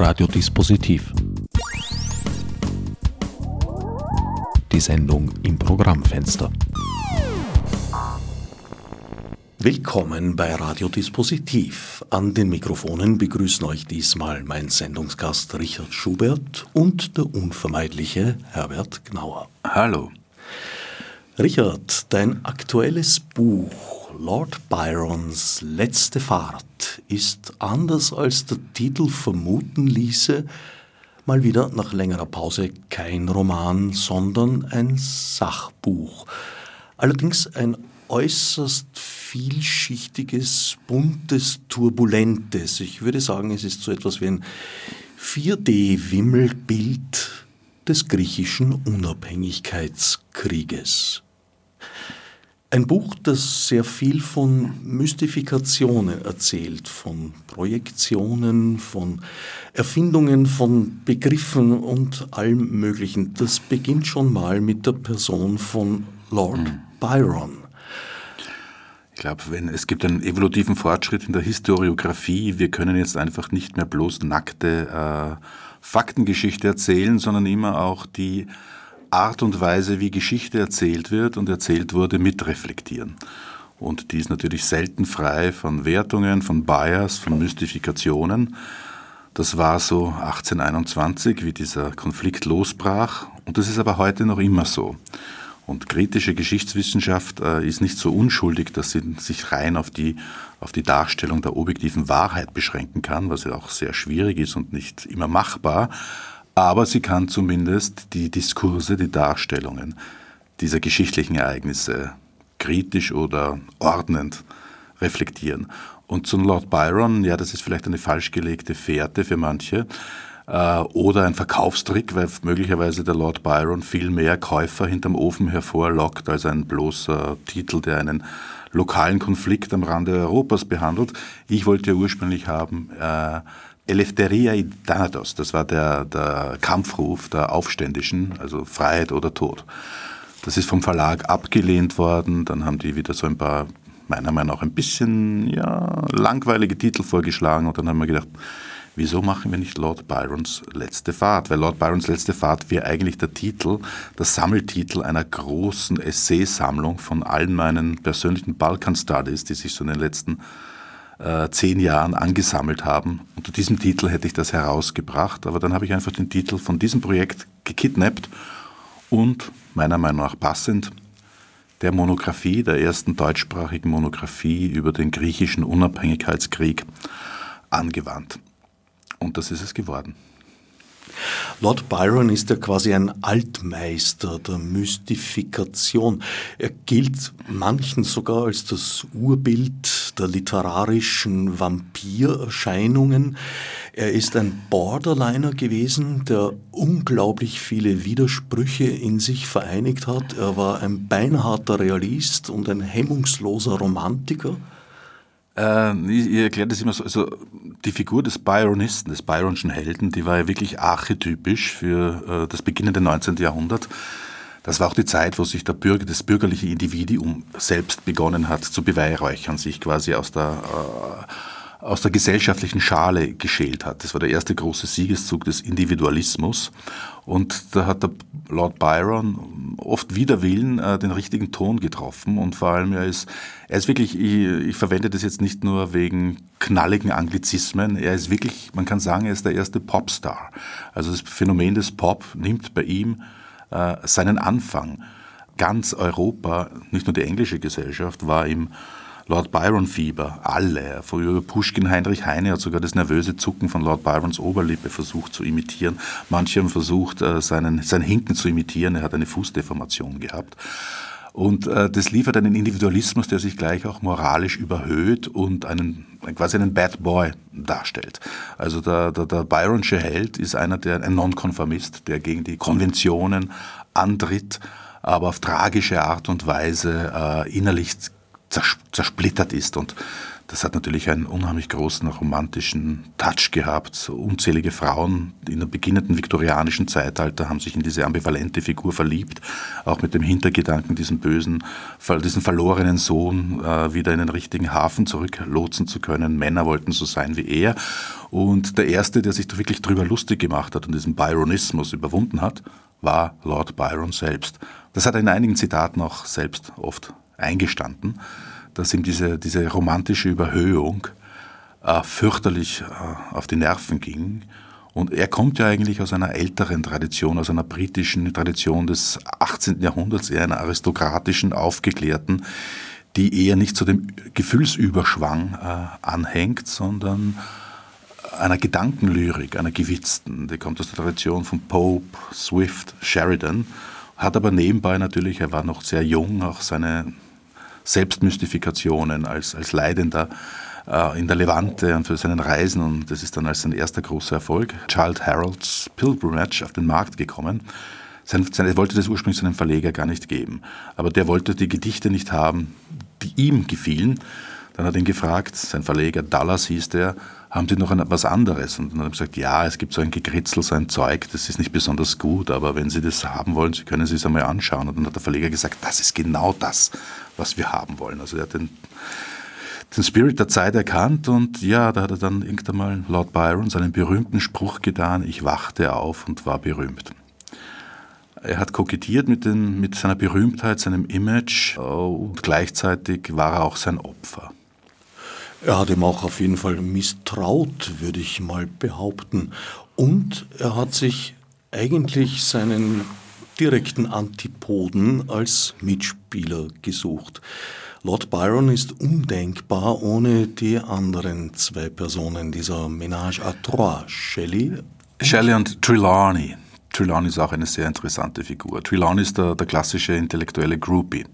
Radiodispositiv. Die Sendung im Programmfenster. Willkommen bei Radiodispositiv. An den Mikrofonen begrüßen euch diesmal mein Sendungsgast Richard Schubert und der unvermeidliche Herbert Gnauer. Hallo. Richard, dein aktuelles Buch Lord Byrons letzte Fahrt ist anders als der Titel vermuten ließe, mal wieder nach längerer Pause kein Roman, sondern ein Sachbuch. Allerdings ein äußerst vielschichtiges, buntes, turbulentes. Ich würde sagen, es ist so etwas wie ein 4D-Wimmelbild des griechischen Unabhängigkeitskrieges. Ein Buch, das sehr viel von Mystifikationen erzählt, von Projektionen, von Erfindungen, von Begriffen und allem Möglichen. Das beginnt schon mal mit der Person von Lord mhm. Byron. Ich glaube, wenn es gibt einen evolutiven Fortschritt in der Historiografie, wir können jetzt einfach nicht mehr bloß nackte äh, Faktengeschichte erzählen, sondern immer auch die Art und Weise, wie Geschichte erzählt wird und erzählt wurde, mitreflektieren. Und die ist natürlich selten frei von Wertungen, von Bias, von Mystifikationen. Das war so 1821, wie dieser Konflikt losbrach. Und das ist aber heute noch immer so. Und kritische Geschichtswissenschaft äh, ist nicht so unschuldig, dass sie sich rein auf die, auf die Darstellung der objektiven Wahrheit beschränken kann, was ja auch sehr schwierig ist und nicht immer machbar. Aber sie kann zumindest die Diskurse, die Darstellungen dieser geschichtlichen Ereignisse kritisch oder ordnend reflektieren. Und zum Lord Byron, ja, das ist vielleicht eine falsch gelegte Fährte für manche, äh, oder ein Verkaufstrick, weil möglicherweise der Lord Byron viel mehr Käufer hinterm Ofen hervorlockt als ein bloßer Titel, der einen lokalen Konflikt am Rande Europas behandelt. Ich wollte ja ursprünglich haben äh, Eleftheria Thanatos, das war der, der Kampfruf der Aufständischen, also Freiheit oder Tod. Das ist vom Verlag abgelehnt worden, dann haben die wieder so ein paar, meiner Meinung nach, ein bisschen ja, langweilige Titel vorgeschlagen und dann haben wir gedacht, wieso machen wir nicht Lord Byrons letzte Fahrt? Weil Lord Byrons letzte Fahrt wäre eigentlich der Titel, der Sammeltitel einer großen Essaysammlung von allen meinen persönlichen Balkan Studies, die sich so in den letzten äh, zehn Jahren angesammelt haben. Unter diesem Titel hätte ich das herausgebracht, aber dann habe ich einfach den Titel von diesem Projekt gekidnappt und meiner Meinung nach passend der Monographie, der ersten deutschsprachigen Monographie über den griechischen Unabhängigkeitskrieg angewandt. Und das ist es geworden. Lord Byron ist ja quasi ein Altmeister der Mystifikation. Er gilt manchen sogar als das Urbild der literarischen Vampirerscheinungen. Er ist ein Borderliner gewesen, der unglaublich viele Widersprüche in sich vereinigt hat. Er war ein beinharter Realist und ein hemmungsloser Romantiker. Äh, ich, ich erkläre das immer so, also die Figur des Byronisten, des Byronschen Helden, die war ja wirklich archetypisch für äh, das beginnende 19. Jahrhundert. Das war auch die Zeit, wo sich der Bürger, das bürgerliche Individuum selbst begonnen hat zu beweihräuchern, sich quasi aus der äh, aus der gesellschaftlichen Schale geschält hat. Das war der erste große Siegeszug des Individualismus. Und da hat der Lord Byron oft wider Willen äh, den richtigen Ton getroffen. Und vor allem, er ist, er ist wirklich, ich, ich verwende das jetzt nicht nur wegen knalligen Anglizismen, er ist wirklich, man kann sagen, er ist der erste Popstar. Also das Phänomen des Pop nimmt bei ihm äh, seinen Anfang. Ganz Europa, nicht nur die englische Gesellschaft, war ihm Lord Byron-Fieber, alle. Früher Pushkin, Heinrich Heine hat sogar das nervöse Zucken von Lord Byrons Oberlippe versucht zu imitieren. Manche haben versucht, äh, seinen, sein Hinken zu imitieren. Er hat eine Fußdeformation gehabt. Und äh, das liefert einen Individualismus, der sich gleich auch moralisch überhöht und einen quasi einen Bad Boy darstellt. Also der, der, der Byronsche Held ist einer, der ein Nonkonformist, der gegen die Konventionen antritt, aber auf tragische Art und Weise äh, innerlich zersplittert ist und Das hat natürlich einen unheimlich großen romantischen Touch gehabt. Unzählige Frauen in dem beginnenden viktorianischen Zeitalter haben sich in diese ambivalente Figur verliebt, auch mit dem Hintergedanken, diesen bösen, diesen verlorenen Sohn äh, wieder in den richtigen Hafen zurücklotsen zu können. Männer wollten so sein wie er. Und der erste, der sich da wirklich drüber lustig gemacht hat und diesen Byronismus überwunden hat, war Lord Byron selbst. Das hat er in einigen Zitaten auch selbst oft eingestanden dass ihm diese, diese romantische Überhöhung äh, fürchterlich äh, auf die Nerven ging. Und er kommt ja eigentlich aus einer älteren Tradition, aus einer britischen Tradition des 18. Jahrhunderts, eher einer aristokratischen, aufgeklärten, die eher nicht zu dem Gefühlsüberschwang äh, anhängt, sondern einer Gedankenlyrik, einer gewitzten. Die kommt aus der Tradition von Pope, Swift, Sheridan, hat aber nebenbei natürlich, er war noch sehr jung, auch seine Selbstmystifikationen als, als Leidender äh, in der Levante und für seinen Reisen. Und das ist dann als sein erster großer Erfolg, Child Harold's Pilgrimage, auf den Markt gekommen. Sein, sein, er wollte das ursprünglich seinem Verleger gar nicht geben. Aber der wollte die Gedichte nicht haben, die ihm gefielen. Dann hat ihn gefragt, sein Verleger Dallas hieß der, haben Sie noch ein, was anderes? Und dann habe ich gesagt, ja, es gibt so ein Gekritzel, so ein Zeug, das ist nicht besonders gut, aber wenn Sie das haben wollen, Sie können Sie es einmal anschauen. Und dann hat der Verleger gesagt, das ist genau das, was wir haben wollen. Also er hat den, den Spirit der Zeit erkannt und ja, da hat er dann irgendwann mal Lord Byron seinen berühmten Spruch getan, ich wachte auf und war berühmt. Er hat kokettiert mit, den, mit seiner Berühmtheit, seinem Image äh, und gleichzeitig war er auch sein Opfer. Er hat ihm auch auf jeden Fall misstraut, würde ich mal behaupten. Und er hat sich eigentlich seinen direkten Antipoden als Mitspieler gesucht. Lord Byron ist undenkbar ohne die anderen zwei Personen dieser Ménage à trois, Shelley. Shelley und Trelawney. Trelawney ist auch eine sehr interessante Figur. Trelawney ist der, der klassische intellektuelle Groupie.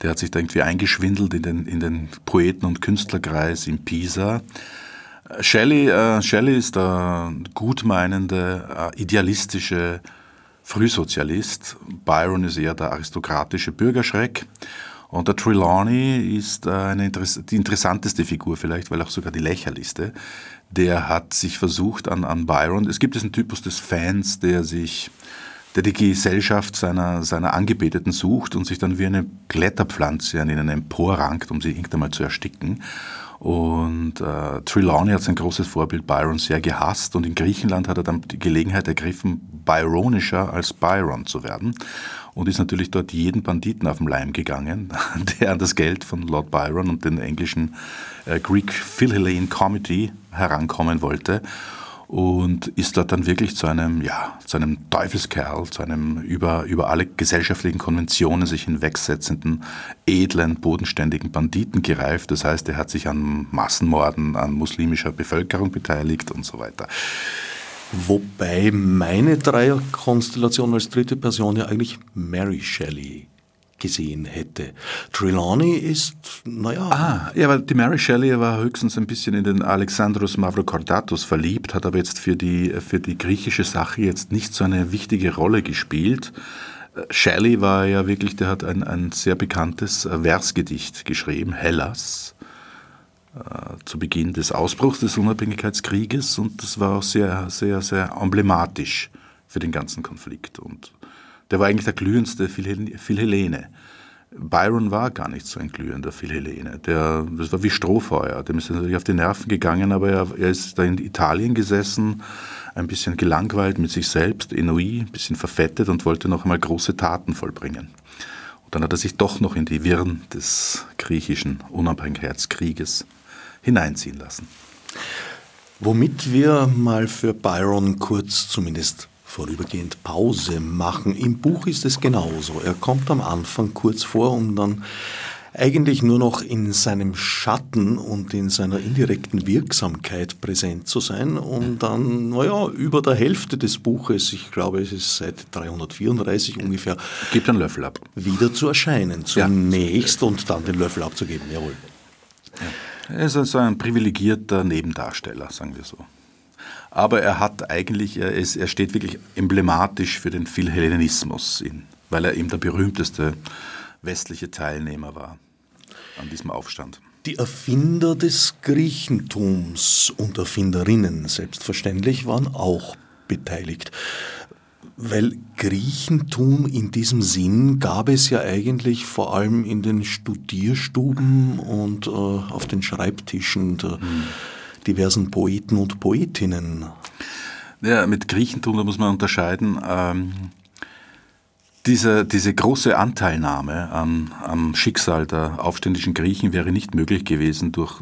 Der hat sich da irgendwie eingeschwindelt in den, in den Poeten- und Künstlerkreis in Pisa. Shelley, äh, Shelley ist der gutmeinende, äh, idealistische Frühsozialist. Byron ist eher der aristokratische Bürgerschreck. Und der Trelawney ist äh, eine, die interessanteste Figur vielleicht, weil auch sogar die lächerlichste. Der hat sich versucht an, an Byron. Es gibt diesen Typus des Fans, der sich der die Gesellschaft seiner, seiner Angebeteten sucht und sich dann wie eine Kletterpflanze an ihnen emporrankt, um sie irgendwann mal zu ersticken. Und äh, Trelawney hat sein großes Vorbild Byron sehr gehasst und in Griechenland hat er dann die Gelegenheit ergriffen, byronischer als Byron zu werden und ist natürlich dort jeden Banditen auf den Leim gegangen, der an das Geld von Lord Byron und den englischen äh, Greek Philhellene Committee herankommen wollte und ist dort dann wirklich zu einem, ja, zu einem Teufelskerl, zu einem über, über alle gesellschaftlichen Konventionen sich hinwegsetzenden, edlen, bodenständigen Banditen gereift. Das heißt, er hat sich an Massenmorden an muslimischer Bevölkerung beteiligt und so weiter. Wobei meine Dreierkonstellation als dritte Person ja eigentlich Mary Shelley gesehen hätte. Trelawney ist, naja. Ah, ja, weil die Mary Shelley war höchstens ein bisschen in den Alexandros Mavrokordatos verliebt, hat aber jetzt für die, für die griechische Sache jetzt nicht so eine wichtige Rolle gespielt. Shelley war ja wirklich, der hat ein, ein sehr bekanntes Versgedicht geschrieben, Hellas, äh, zu Beginn des Ausbruchs des Unabhängigkeitskrieges und das war auch sehr, sehr, sehr emblematisch für den ganzen Konflikt. Und der war eigentlich der glühendste Philhellene. Byron war gar nicht so ein glühender Philhellene. Der, das war wie Strohfeuer. Dem ist natürlich auf die Nerven gegangen, aber er, er ist da in Italien gesessen, ein bisschen gelangweilt mit sich selbst, Enoi, ein bisschen verfettet und wollte noch einmal große Taten vollbringen. Und dann hat er sich doch noch in die Wirren des griechischen Unabhängigkeitskrieges hineinziehen lassen. Womit wir mal für Byron kurz zumindest vorübergehend Pause machen. Im Buch ist es genauso. Er kommt am Anfang kurz vor, um dann eigentlich nur noch in seinem Schatten und in seiner indirekten Wirksamkeit präsent zu sein und dann, naja, über der Hälfte des Buches, ich glaube, es ist seit 334 ungefähr, gibt einen Löffel ab. Wieder zu erscheinen, zunächst ja. und dann den Löffel abzugeben, jawohl. Ja. Er ist also ein privilegierter Nebendarsteller, sagen wir so aber er hat eigentlich, er, ist, er steht wirklich emblematisch für den Philhellenismus, in, weil er eben der berühmteste westliche Teilnehmer war an diesem Aufstand. Die Erfinder des Griechentums und Erfinderinnen selbstverständlich waren auch beteiligt. Weil Griechentum in diesem Sinn gab es ja eigentlich vor allem in den Studierstuben und äh, auf den Schreibtischen der mhm. Diversen Poeten und Poetinnen. Ja, mit Griechentum, da muss man unterscheiden. Ähm, diese, diese große Anteilnahme am, am Schicksal der aufständischen Griechen wäre nicht möglich gewesen durch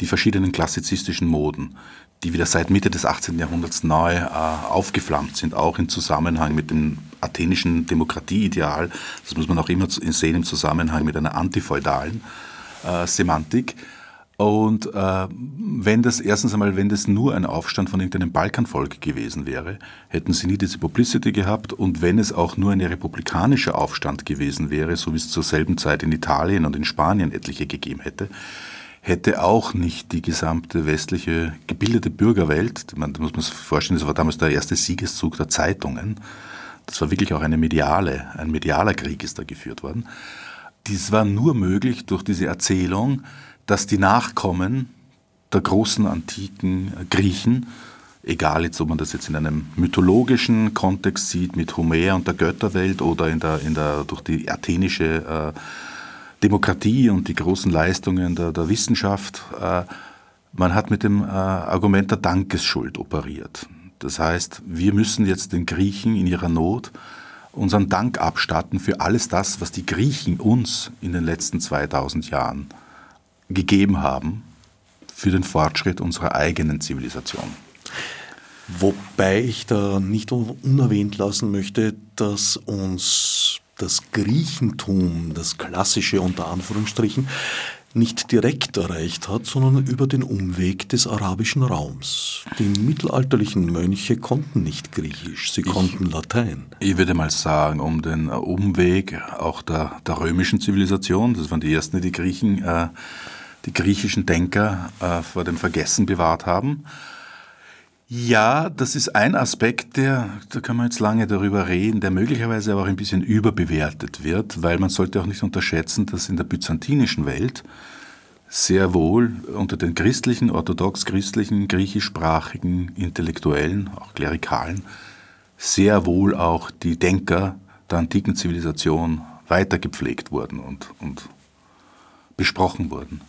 die verschiedenen klassizistischen Moden, die wieder seit Mitte des 18. Jahrhunderts neu äh, aufgeflammt sind, auch im Zusammenhang mit dem athenischen Demokratieideal. Das muss man auch immer sehen im Zusammenhang mit einer antifeudalen äh, Semantik. Und äh, wenn das erstens einmal, wenn das nur ein Aufstand von irgendeinem Balkanvolk gewesen wäre, hätten sie nie diese Publicity gehabt. Und wenn es auch nur ein republikanischer Aufstand gewesen wäre, so wie es zur selben Zeit in Italien und in Spanien etliche gegeben hätte, hätte auch nicht die gesamte westliche gebildete Bürgerwelt, man, muss man sich vorstellen, das war damals der erste Siegeszug der Zeitungen, das war wirklich auch eine mediale, ein medialer Krieg ist da geführt worden. Dies war nur möglich durch diese Erzählung, dass die Nachkommen der großen antiken Griechen, egal jetzt, ob man das jetzt in einem mythologischen Kontext sieht, mit Homer und der Götterwelt oder in der, in der, durch die athenische äh, Demokratie und die großen Leistungen der, der Wissenschaft, äh, man hat mit dem äh, Argument der Dankesschuld operiert. Das heißt, wir müssen jetzt den Griechen in ihrer Not unseren Dank abstatten für alles das, was die Griechen uns in den letzten 2000 Jahren gegeben haben für den Fortschritt unserer eigenen Zivilisation. Wobei ich da nicht unerwähnt lassen möchte, dass uns das Griechentum, das klassische unter Anführungsstrichen, nicht direkt erreicht hat, sondern über den Umweg des arabischen Raums. Die mittelalterlichen Mönche konnten nicht Griechisch, sie ich, konnten Latein. Ich würde mal sagen, um den Umweg auch der, der römischen Zivilisation, das waren die ersten, die Griechen äh, die griechischen Denker äh, vor dem Vergessen bewahrt haben. Ja, das ist ein Aspekt, der, da kann man jetzt lange darüber reden, der möglicherweise aber auch ein bisschen überbewertet wird, weil man sollte auch nicht unterschätzen, dass in der byzantinischen Welt sehr wohl unter den christlichen, orthodox-christlichen, griechischsprachigen Intellektuellen, auch Klerikalen, sehr wohl auch die Denker der antiken Zivilisation weitergepflegt wurden und, und besprochen wurden.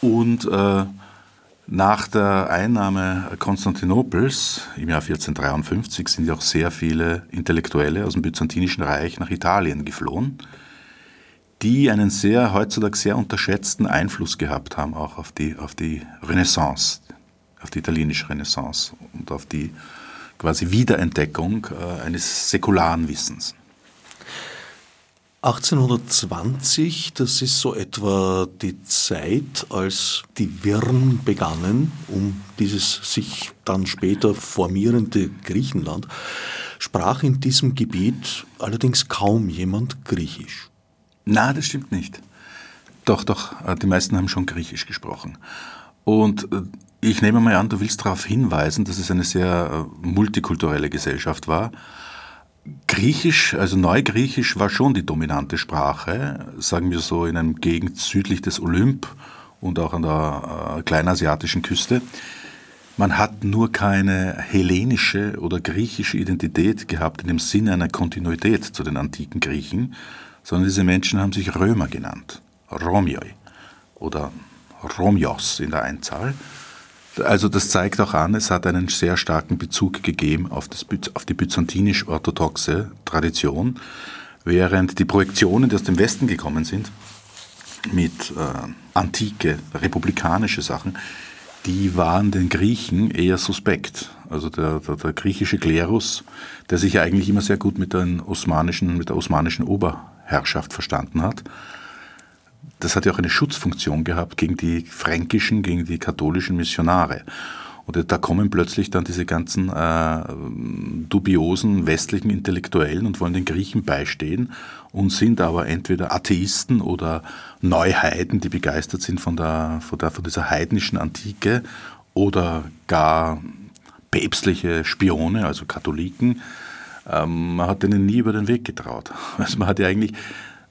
Und äh, nach der Einnahme Konstantinopels im Jahr 1453 sind ja auch sehr viele Intellektuelle aus dem Byzantinischen Reich nach Italien geflohen, die einen sehr heutzutage sehr unterschätzten Einfluss gehabt haben, auch auf die, auf die Renaissance, auf die italienische Renaissance und auf die quasi Wiederentdeckung äh, eines säkularen Wissens. 1820, das ist so etwa die Zeit, als die Wirren begannen, um dieses sich dann später formierende Griechenland, sprach in diesem Gebiet allerdings kaum jemand Griechisch. Na, das stimmt nicht. Doch, doch, äh, die meisten haben schon Griechisch gesprochen. Und äh, ich nehme mal an, du willst darauf hinweisen, dass es eine sehr äh, multikulturelle Gesellschaft war Griechisch, also Neugriechisch war schon die dominante Sprache, sagen wir so in einem Gegend südlich des Olymp und auch an der äh, kleinasiatischen Küste. Man hat nur keine hellenische oder griechische Identität gehabt in dem Sinne einer Kontinuität zu den antiken Griechen, sondern diese Menschen haben sich Römer genannt, Romioi oder Romios in der Einzahl. Also das zeigt auch an, es hat einen sehr starken Bezug gegeben auf, das, auf die byzantinisch-orthodoxe Tradition, während die Projektionen, die aus dem Westen gekommen sind, mit äh, antike, republikanische Sachen, die waren den Griechen eher suspekt. Also der, der, der griechische Klerus, der sich eigentlich immer sehr gut mit, mit der osmanischen Oberherrschaft verstanden hat, das hat ja auch eine Schutzfunktion gehabt gegen die fränkischen, gegen die katholischen Missionare. Und da kommen plötzlich dann diese ganzen äh, dubiosen westlichen Intellektuellen und wollen den Griechen beistehen und sind aber entweder Atheisten oder Neuheiden, die begeistert sind von, der, von, der, von dieser heidnischen Antike oder gar päpstliche Spione, also Katholiken. Ähm, man hat denen nie über den Weg getraut. Also man hat ja eigentlich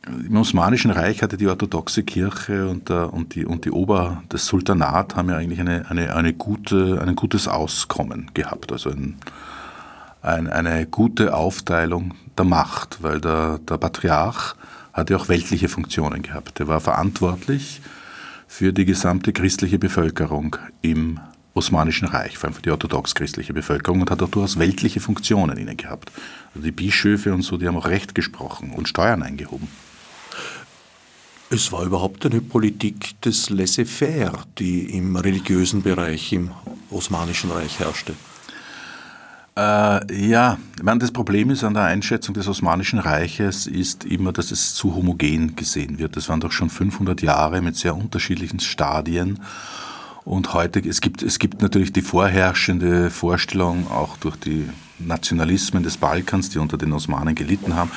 im Osmanischen Reich hatte die orthodoxe Kirche und, der, und, die, und die Ober, das Sultanat haben ja eigentlich eine, eine, eine gute, ein gutes Auskommen gehabt, also ein, ein, eine gute Aufteilung der Macht, weil der, der Patriarch hatte auch weltliche Funktionen gehabt. Er war verantwortlich für die gesamte christliche Bevölkerung im Osmanischen Reich, vor allem für die orthodox-christliche Bevölkerung und hat auch durchaus weltliche Funktionen inne gehabt. Also die Bischöfe und so, die haben auch Recht gesprochen und Steuern eingehoben. Es war überhaupt eine Politik des Laissez-faire, die im religiösen Bereich im Osmanischen Reich herrschte. Äh, ja, ich meine, das Problem ist an der Einschätzung des Osmanischen Reiches ist immer, dass es zu homogen gesehen wird. Das waren doch schon 500 Jahre mit sehr unterschiedlichen Stadien. Und heute, es gibt, es gibt natürlich die vorherrschende Vorstellung, auch durch die Nationalismen des Balkans, die unter den Osmanen gelitten haben,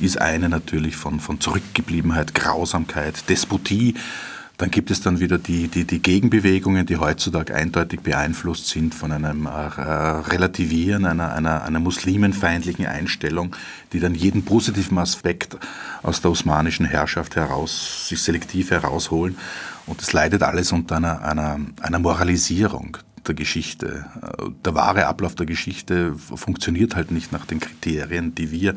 ist eine natürlich von, von Zurückgebliebenheit, Grausamkeit, Despotie. Dann gibt es dann wieder die, die, die Gegenbewegungen, die heutzutage eindeutig beeinflusst sind von einem äh, Relativieren einer, einer, einer muslimenfeindlichen Einstellung, die dann jeden positiven Aspekt aus der osmanischen Herrschaft heraus, sich selektiv herausholen. Und es leidet alles unter einer, einer, einer Moralisierung der Geschichte. Der wahre Ablauf der Geschichte funktioniert halt nicht nach den Kriterien, die wir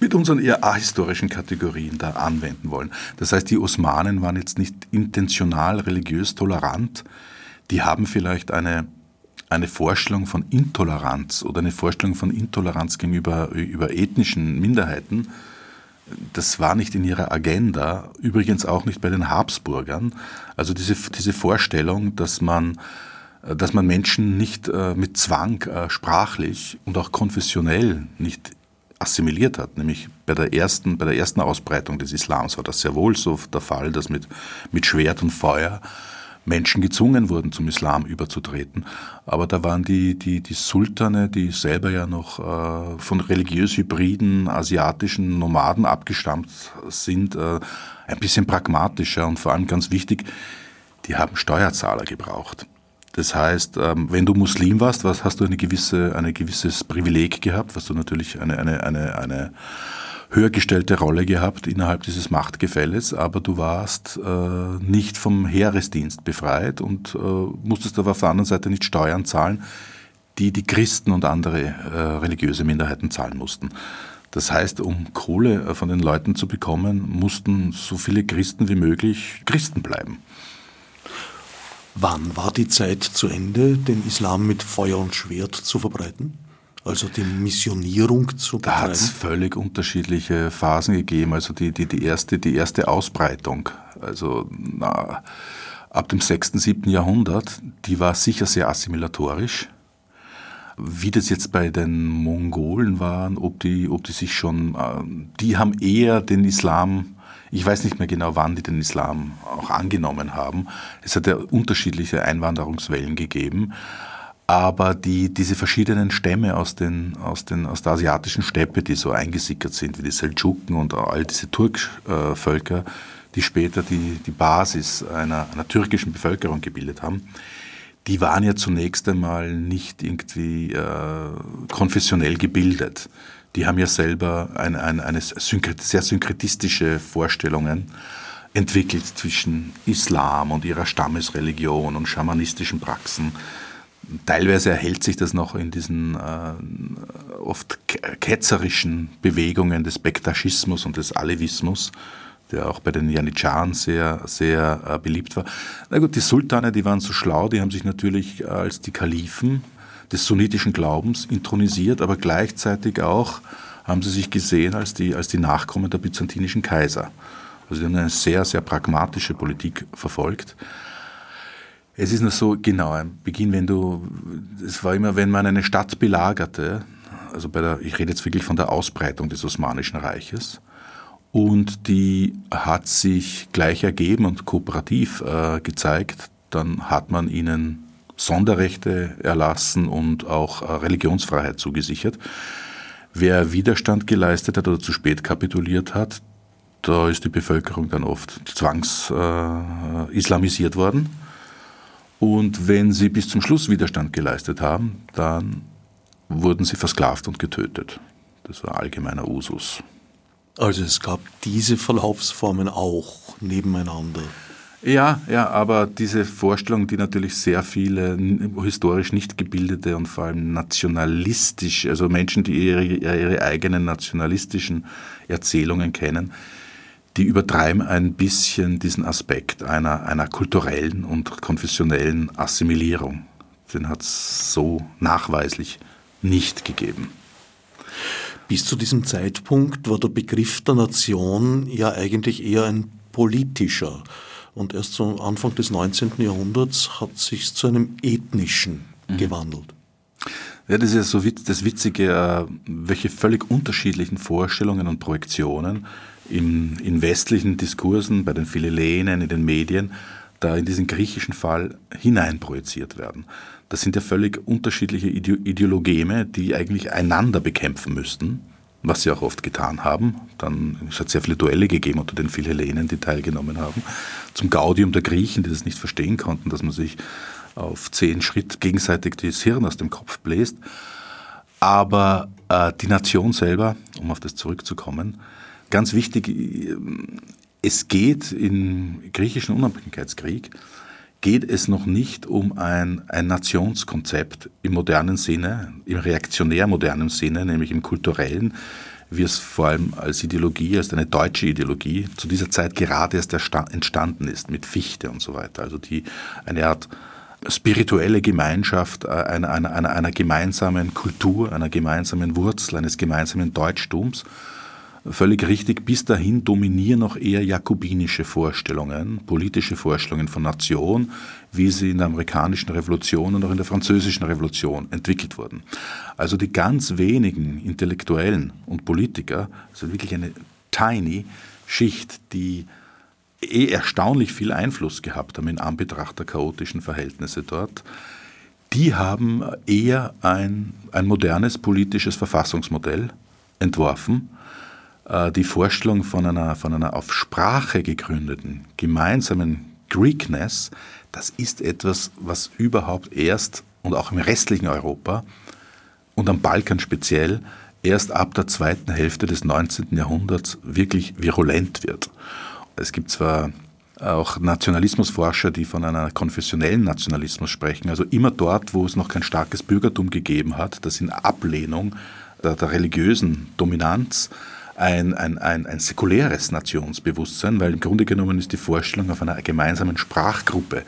mit unseren eher ahistorischen Kategorien da anwenden wollen. Das heißt, die Osmanen waren jetzt nicht intentional religiös tolerant, die haben vielleicht eine, eine Vorstellung von Intoleranz oder eine Vorstellung von Intoleranz gegenüber über ethnischen Minderheiten. Das war nicht in ihrer Agenda, übrigens auch nicht bei den Habsburgern. Also diese, diese Vorstellung, dass man, dass man Menschen nicht äh, mit Zwang äh, sprachlich und auch konfessionell nicht assimiliert hat, nämlich bei der ersten, bei der ersten Ausbreitung des Islams war das sehr wohl so der Fall, dass mit, mit Schwert und Feuer Menschen gezwungen wurden, zum Islam überzutreten. Aber da waren die, die, die Sultane, die selber ja noch äh, von religiös hybriden asiatischen Nomaden abgestammt sind, äh, ein bisschen pragmatischer und vor allem ganz wichtig, die haben Steuerzahler gebraucht. Das heißt, ähm, wenn du Muslim warst, was, hast du eine gewisse, ein gewisses Privileg gehabt, hast du natürlich eine, eine, eine, eine höher gestellte Rolle gehabt innerhalb dieses Machtgefälles, aber du warst äh, nicht vom Heeresdienst befreit und äh, musstest aber auf der anderen Seite nicht Steuern zahlen, die die Christen und andere äh, religiöse Minderheiten zahlen mussten. Das heißt, um Kohle äh, von den Leuten zu bekommen, mussten so viele Christen wie möglich Christen bleiben. Wann war die Zeit zu Ende, den Islam mit Feuer und Schwert zu verbreiten? Also die Missionierung zu betreiben? Da hat es völlig unterschiedliche Phasen gegeben. Also die, die, die, erste, die erste Ausbreitung, also na, ab dem 6., 7. Jahrhundert, die war sicher sehr assimilatorisch. Wie das jetzt bei den Mongolen waren, ob die, ob die sich schon, äh, die haben eher den Islam ich weiß nicht mehr genau, wann die den Islam auch angenommen haben. Es hat ja unterschiedliche Einwanderungswellen gegeben. Aber die, diese verschiedenen Stämme aus, den, aus, den, aus der asiatischen Steppe, die so eingesickert sind, wie die Seldschuken und all diese Turkvölker, die später die, die Basis einer, einer türkischen Bevölkerung gebildet haben, die waren ja zunächst einmal nicht irgendwie äh, konfessionell gebildet die haben ja selber eine, eine, eine sehr synkretistische Vorstellungen entwickelt zwischen Islam und ihrer Stammesreligion und schamanistischen Praxen. Teilweise erhält sich das noch in diesen äh, oft ketzerischen Bewegungen des Bektaschismus und des Alevismus, der auch bei den Janitscharen sehr, sehr äh, beliebt war. Na gut, die Sultane, die waren so schlau, die haben sich natürlich als die Kalifen des sunnitischen Glaubens intronisiert, aber gleichzeitig auch haben sie sich gesehen als die, als die Nachkommen der byzantinischen Kaiser. Also sie haben eine sehr, sehr pragmatische Politik verfolgt. Es ist nur so, genau, ein Beginn, wenn du, es war immer, wenn man eine Stadt belagerte, also bei der, ich rede jetzt wirklich von der Ausbreitung des Osmanischen Reiches, und die hat sich gleich ergeben und kooperativ äh, gezeigt, dann hat man ihnen Sonderrechte erlassen und auch äh, Religionsfreiheit zugesichert. Wer Widerstand geleistet hat oder zu spät kapituliert hat, da ist die Bevölkerung dann oft zwangsislamisiert äh, worden. Und wenn sie bis zum Schluss Widerstand geleistet haben, dann wurden sie versklavt und getötet. Das war allgemeiner Usus. Also es gab diese Verlaufsformen auch nebeneinander. Ja, ja, aber diese Vorstellung, die natürlich sehr viele historisch nicht gebildete und vor allem nationalistisch, also Menschen, die ihre, ihre eigenen nationalistischen Erzählungen kennen, die übertreiben ein bisschen diesen Aspekt einer, einer kulturellen und konfessionellen Assimilierung. Den hat es so nachweislich nicht gegeben. Bis zu diesem Zeitpunkt war der Begriff der Nation ja eigentlich eher ein politischer. Und erst zum Anfang des 19. Jahrhunderts hat sich zu einem ethnischen mhm. gewandelt. Ja, das ist ja so das Witzige, äh, welche völlig unterschiedlichen Vorstellungen und Projektionen in, in westlichen Diskursen, bei den Philellenen, in den Medien, da in diesen griechischen Fall hineinprojiziert werden. Das sind ja völlig unterschiedliche Ideologeme, die eigentlich einander bekämpfen müssten, was sie auch oft getan haben. Dann, es hat sehr viele Duelle gegeben unter den Philhellenen, die teilgenommen haben. Zum Gaudium der Griechen, die das nicht verstehen konnten, dass man sich auf zehn Schritt gegenseitig das Hirn aus dem Kopf bläst. Aber äh, die Nation selber, um auf das zurückzukommen, ganz wichtig, äh, es geht im griechischen Unabhängigkeitskrieg geht es noch nicht um ein, ein Nationskonzept im modernen Sinne, im reaktionär modernen Sinne, nämlich im kulturellen, wie es vor allem als Ideologie, als eine deutsche Ideologie zu dieser Zeit gerade erst entstanden ist, mit Fichte und so weiter. Also die eine Art spirituelle Gemeinschaft äh, einer, einer, einer, einer gemeinsamen Kultur, einer gemeinsamen Wurzel, eines gemeinsamen Deutschtums völlig richtig, bis dahin dominieren noch eher jakobinische Vorstellungen, politische Vorstellungen von Nation, wie sie in der amerikanischen Revolution und auch in der französischen Revolution entwickelt wurden. Also die ganz wenigen Intellektuellen und Politiker, also wirklich eine tiny Schicht, die eh erstaunlich viel Einfluss gehabt haben in Anbetracht der chaotischen Verhältnisse dort, die haben eher ein, ein modernes politisches Verfassungsmodell entworfen, die Vorstellung von einer, von einer auf Sprache gegründeten gemeinsamen Greekness, das ist etwas, was überhaupt erst und auch im restlichen Europa und am Balkan speziell erst ab der zweiten Hälfte des 19. Jahrhunderts wirklich virulent wird. Es gibt zwar auch Nationalismusforscher, die von einer konfessionellen Nationalismus sprechen, also immer dort, wo es noch kein starkes Bürgertum gegeben hat, das in Ablehnung der, der religiösen Dominanz ein, ein, ein, ein säkuläres Nationsbewusstsein, weil im Grunde genommen ist die Vorstellung auf einer gemeinsamen Sprachgruppe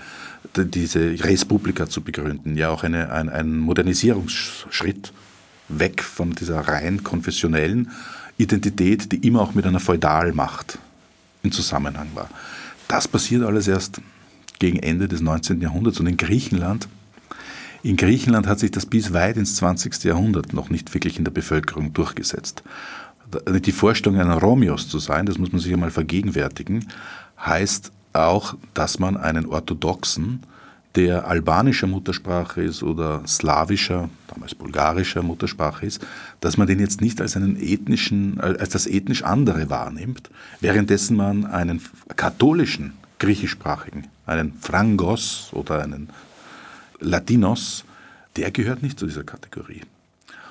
diese Res Publica zu begründen, ja auch eine, ein, ein Modernisierungsschritt weg von dieser rein konfessionellen Identität, die immer auch mit einer Feudalmacht in Zusammenhang war. Das passiert alles erst gegen Ende des 19. Jahrhunderts und in Griechenland in Griechenland hat sich das bis weit ins 20. Jahrhundert noch nicht wirklich in der Bevölkerung durchgesetzt die Vorstellung, ein Romios zu sein, das muss man sich einmal vergegenwärtigen, heißt auch, dass man einen orthodoxen, der albanischer Muttersprache ist oder slawischer, damals bulgarischer Muttersprache ist, dass man den jetzt nicht als einen ethnischen, als das ethnisch andere wahrnimmt, währenddessen man einen katholischen griechischsprachigen, einen Frangos oder einen Latinos, der gehört nicht zu dieser Kategorie.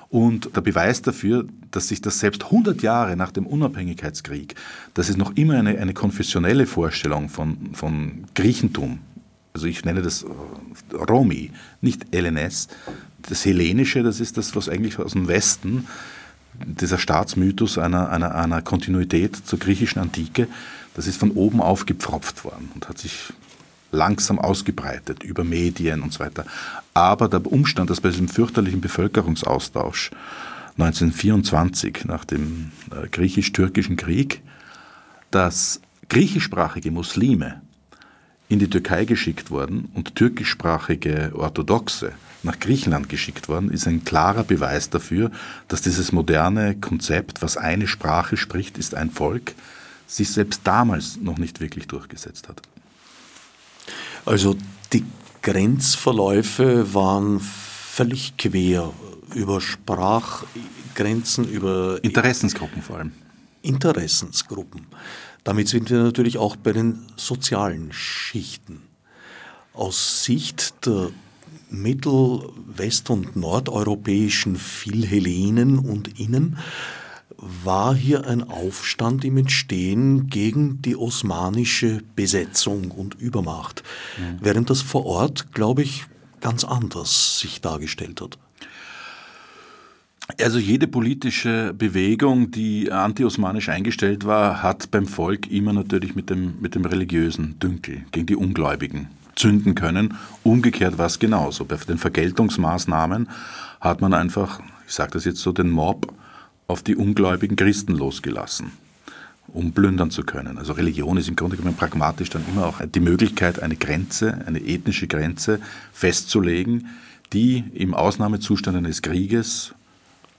Und der Beweis dafür, dass sich das selbst 100 Jahre nach dem Unabhängigkeitskrieg, dass es noch immer eine, eine konfessionelle Vorstellung von, von Griechentum, also ich nenne das äh, Romi, nicht LNS, das Hellenische, das ist das, was eigentlich aus dem Westen, dieser Staatsmythos einer, einer, einer Kontinuität zur griechischen Antike, das ist von oben aufgepfropft worden und hat sich langsam ausgebreitet über Medien und so weiter. Aber der Umstand, dass bei diesem fürchterlichen Bevölkerungsaustausch 1924 nach dem äh, griechisch-türkischen Krieg, dass griechischsprachige Muslime in die Türkei geschickt wurden und türkischsprachige Orthodoxe nach Griechenland geschickt worden, ist ein klarer Beweis dafür, dass dieses moderne Konzept, was eine Sprache spricht, ist ein Volk, sich selbst damals noch nicht wirklich durchgesetzt hat. Also die Grenzverläufe waren völlig quer über Sprachgrenzen, über Interessensgruppen vor allem. Interessensgruppen. Damit sind wir natürlich auch bei den sozialen Schichten. Aus Sicht der mittel-, west- und nordeuropäischen Philhellenen und Innen war hier ein Aufstand im Entstehen gegen die osmanische Besetzung und Übermacht, mhm. während das vor Ort, glaube ich, ganz anders sich dargestellt hat. Also jede politische Bewegung, die anti-osmanisch eingestellt war, hat beim Volk immer natürlich mit dem, mit dem religiösen Dünkel gegen die Ungläubigen zünden können. Umgekehrt war es genauso. Bei den Vergeltungsmaßnahmen hat man einfach, ich sage das jetzt so, den Mob auf die ungläubigen Christen losgelassen, um plündern zu können. Also Religion ist im Grunde genommen pragmatisch dann immer auch die Möglichkeit, eine Grenze, eine ethnische Grenze festzulegen, die im Ausnahmezustand eines Krieges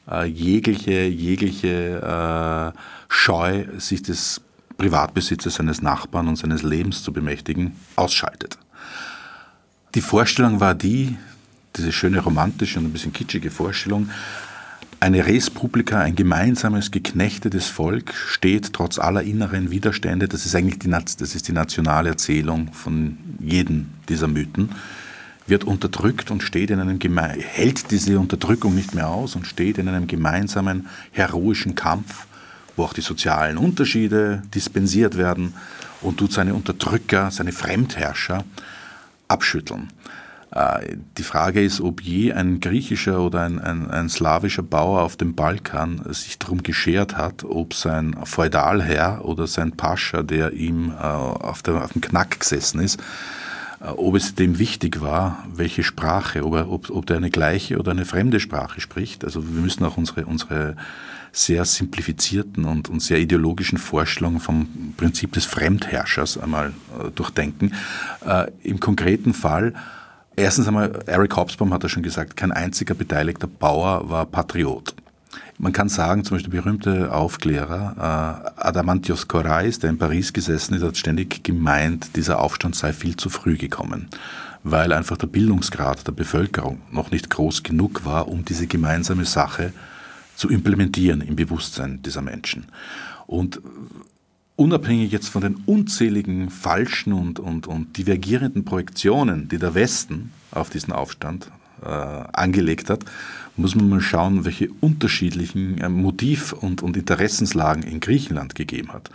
äh, jegliche, jegliche äh, Scheu, sich des Privatbesitzes seines Nachbarn und seines Lebens zu bemächtigen, ausschaltet. Die Vorstellung war die, diese schöne romantische und ein bisschen kitschige Vorstellung, eine Res Publica, ein gemeinsames, geknechtetes Volk steht trotz aller inneren Widerstände, das ist eigentlich die, das ist die nationale Erzählung von jedem dieser Mythen, wird unterdrückt und steht in einem hält diese Unterdrückung nicht mehr aus und steht in einem gemeinsamen heroischen Kampf, wo auch die sozialen Unterschiede dispensiert werden und tut seine Unterdrücker, seine Fremdherrscher abschütteln. Äh, die Frage ist, ob je ein griechischer oder ein, ein, ein, slawischer Bauer auf dem Balkan sich darum geschert hat, ob sein Feudalherr oder sein Pascha, der ihm äh, auf, der, auf dem Knack gesessen ist, äh, ob es dem wichtig war, welche Sprache, ob, er, ob, ob der eine gleiche oder eine fremde Sprache spricht. Also wir müssen auch unsere, unsere sehr simplifizierten und, und sehr ideologischen Vorstellungen vom Prinzip des Fremdherrschers einmal äh, durchdenken. Äh, Im konkreten Fall Erstens einmal, Eric Hobsbawm hat ja schon gesagt, kein einziger beteiligter Bauer war Patriot. Man kann sagen, zum Beispiel der berühmte Aufklärer äh, Adamantios Korais, der in Paris gesessen ist, hat ständig gemeint, dieser Aufstand sei viel zu früh gekommen, weil einfach der Bildungsgrad der Bevölkerung noch nicht groß genug war, um diese gemeinsame Sache zu implementieren im Bewusstsein dieser Menschen. Und unabhängig jetzt von den unzähligen falschen und, und, und divergierenden Projektionen, die der Westen auf diesen Aufstand äh, angelegt hat, muss man mal schauen, welche unterschiedlichen äh, Motiv- und, und Interessenslagen in Griechenland gegeben hat.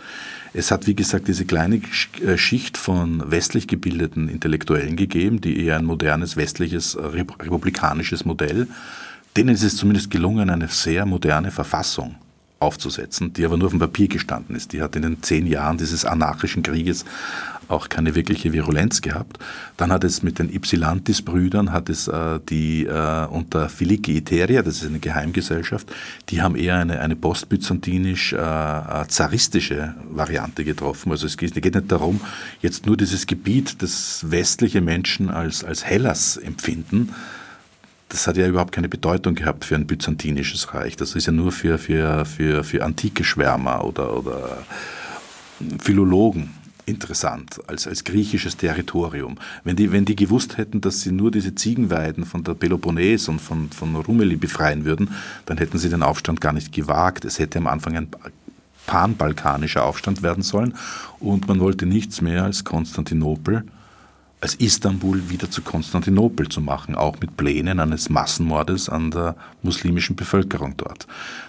Es hat, wie gesagt, diese kleine äh, Schicht von westlich gebildeten Intellektuellen gegeben, die eher ein modernes, westliches, republikanisches Modell, denen ist es zumindest gelungen, eine sehr moderne Verfassung aufzusetzen, die aber nur auf dem Papier gestanden ist. Die hat in den zehn Jahren dieses anarchischen Krieges auch keine wirkliche Virulenz gehabt. Dann hat es mit den Ypsilantis-Brüdern, hat es äh, die äh, unter Filiki Iteria, das ist eine Geheimgesellschaft, die haben eher eine, eine postbyzantinisch-zaristische äh, Variante getroffen. Also es geht, geht nicht darum, jetzt nur dieses Gebiet, das westliche Menschen als, als Hellas empfinden, das hat ja überhaupt keine Bedeutung gehabt für ein byzantinisches Reich. Das ist ja nur für, für, für, für antike Schwärmer oder, oder Philologen interessant als, als griechisches Territorium. Wenn die, wenn die gewusst hätten, dass sie nur diese Ziegenweiden von der Peloponnes und von, von Rumeli befreien würden, dann hätten sie den Aufstand gar nicht gewagt. Es hätte am Anfang ein panbalkanischer Aufstand werden sollen und man wollte nichts mehr als Konstantinopel als Istanbul wieder zu Konstantinopel zu machen, auch mit Plänen eines Massenmordes an der muslimischen Bevölkerung dort.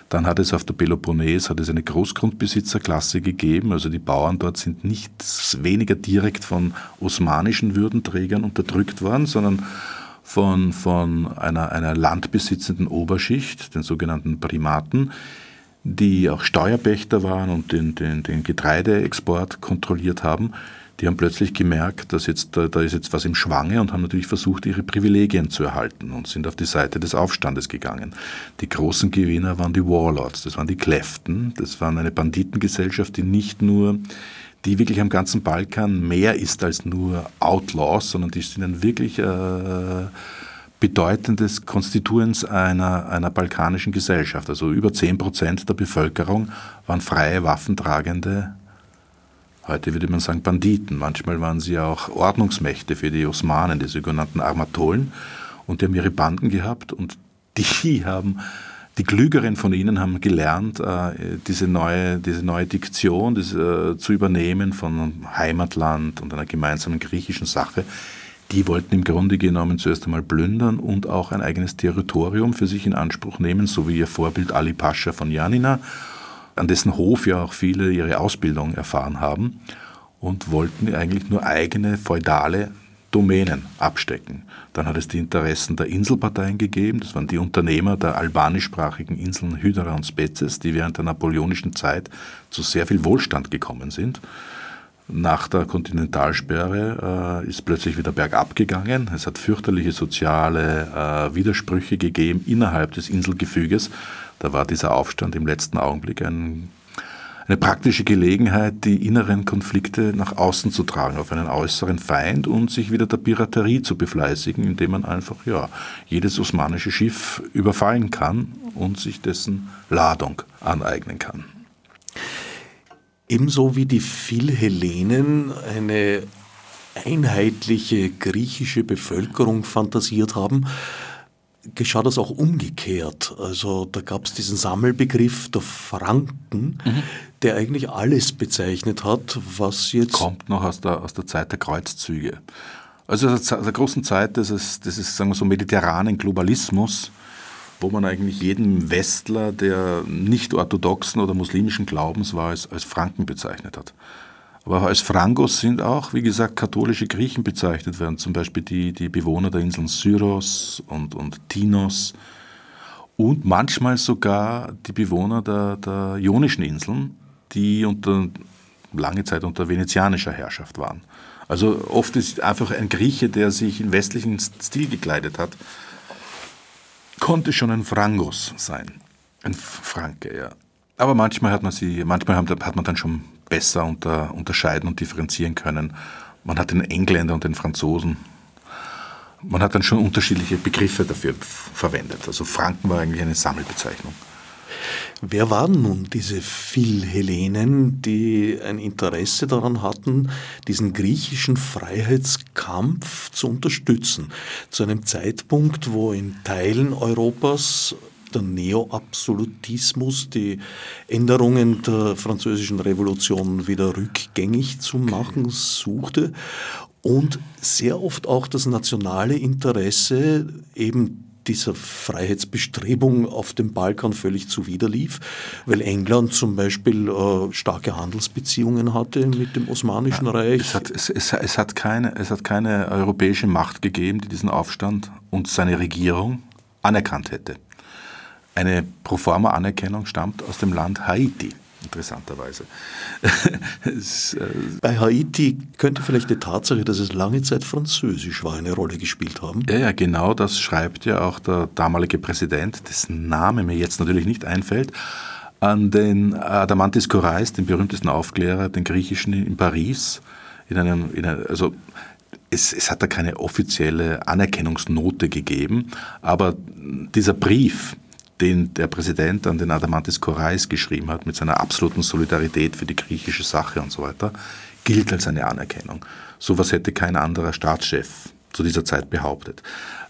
Dann hat es auf der Peloponnes hat es eine Großgrundbesitzerklasse gegeben, also die Bauern dort sind nicht weniger direkt von osmanischen Würdenträgern unterdrückt worden, sondern von, von einer, einer landbesitzenden Oberschicht, den sogenannten Primaten, die auch Steuerpächter waren und den, den, den Getreideexport kontrolliert haben die haben plötzlich gemerkt, dass jetzt, da, da ist jetzt was im Schwange und haben natürlich versucht, ihre Privilegien zu erhalten und sind auf die Seite des Aufstandes gegangen. Die großen Gewinner waren die Warlords, das waren die Kläften, das waren eine Banditengesellschaft, die nicht nur die wirklich am ganzen Balkan mehr ist als nur Outlaws, sondern die sind ein wirklich äh, bedeutendes Konstituens einer, einer balkanischen Gesellschaft. Also über 10 Prozent der Bevölkerung waren freie, waffentragende Heute würde man sagen Banditen. Manchmal waren sie auch Ordnungsmächte für die Osmanen, die sogenannten Armatolen. Und die haben ihre Banden gehabt und die haben, die Klügeren von ihnen haben gelernt, äh, diese neue, diese neue Diktion diese, äh, zu übernehmen von Heimatland und einer gemeinsamen griechischen Sache. Die wollten im Grunde genommen zuerst einmal plündern und auch ein eigenes Territorium für sich in Anspruch nehmen, so wie ihr Vorbild Ali Pascha von Janina an dessen Hof ja auch viele ihre Ausbildung erfahren haben und wollten eigentlich nur eigene feudale Domänen abstecken. Dann hat es die Interessen der Inselparteien gegeben, das waren die Unternehmer der albanischsprachigen Inseln Hydra und Spetses, die während der napoleonischen Zeit zu sehr viel Wohlstand gekommen sind. Nach der Kontinentalsperre äh, ist plötzlich wieder bergab gegangen. Es hat fürchterliche soziale äh, Widersprüche gegeben innerhalb des Inselgefüges. Da war dieser Aufstand im letzten Augenblick ein eine praktische Gelegenheit, die inneren Konflikte nach außen zu tragen, auf einen äußeren Feind und sich wieder der Piraterie zu befleißigen, indem man einfach ja, jedes osmanische Schiff überfallen kann und sich dessen Ladung aneignen kann. Ebenso wie die Philhellenen eine einheitliche griechische Bevölkerung fantasiert haben, geschah das auch umgekehrt. Also da gab es diesen Sammelbegriff der Franken, mhm. der eigentlich alles bezeichnet hat, was jetzt... Kommt noch aus der, aus der Zeit der Kreuzzüge. Also aus der großen Zeit des, des sagen wir so, mediterranen Globalismus, wo man eigentlich jeden Westler, der nicht orthodoxen oder muslimischen Glaubens war, als, als Franken bezeichnet hat. Aber als Frangos sind auch, wie gesagt, katholische Griechen bezeichnet werden, zum Beispiel die, die Bewohner der Inseln Syros und, und Tinos und manchmal sogar die Bewohner der, der Ionischen Inseln, die unter, lange Zeit unter venezianischer Herrschaft waren. Also oft ist einfach ein Grieche, der sich in westlichen Stil gekleidet hat, konnte schon ein Frangos sein. Ein Franke, ja. Aber manchmal hat man sie, manchmal hat man dann schon besser unter, unterscheiden und differenzieren können. Man hat den Engländer und den Franzosen. Man hat dann schon unterschiedliche Begriffe dafür verwendet. Also Franken war eigentlich eine Sammelbezeichnung. Wer waren nun diese Philhellenen, die ein Interesse daran hatten, diesen griechischen Freiheitskampf zu unterstützen? Zu einem Zeitpunkt, wo in Teilen Europas der Neoabsolutismus, die Änderungen der französischen Revolution wieder rückgängig zu machen suchte und sehr oft auch das nationale Interesse eben dieser Freiheitsbestrebung auf dem Balkan völlig zuwiderlief, weil England zum Beispiel äh, starke Handelsbeziehungen hatte mit dem Osmanischen Reich. Es hat, es, es, es, hat keine, es hat keine europäische Macht gegeben, die diesen Aufstand und seine Regierung anerkannt hätte. Eine Proforma-Anerkennung stammt aus dem Land Haiti interessanterweise. es, äh Bei Haiti könnte vielleicht die Tatsache, dass es lange Zeit Französisch war, eine Rolle gespielt haben. Ja, ja, genau das schreibt ja auch der damalige Präsident, dessen Name mir jetzt natürlich nicht einfällt, an den Adamantis Korais, den berühmtesten Aufklärer, den griechischen in Paris, in einem, in einem also es, es, hat da keine offizielle Anerkennungsnote gegeben, aber dieser Brief, den der Präsident an den Adamantis Korais geschrieben hat, mit seiner absoluten Solidarität für die griechische Sache und so weiter, gilt als eine Anerkennung. Sowas hätte kein anderer Staatschef zu dieser Zeit behauptet.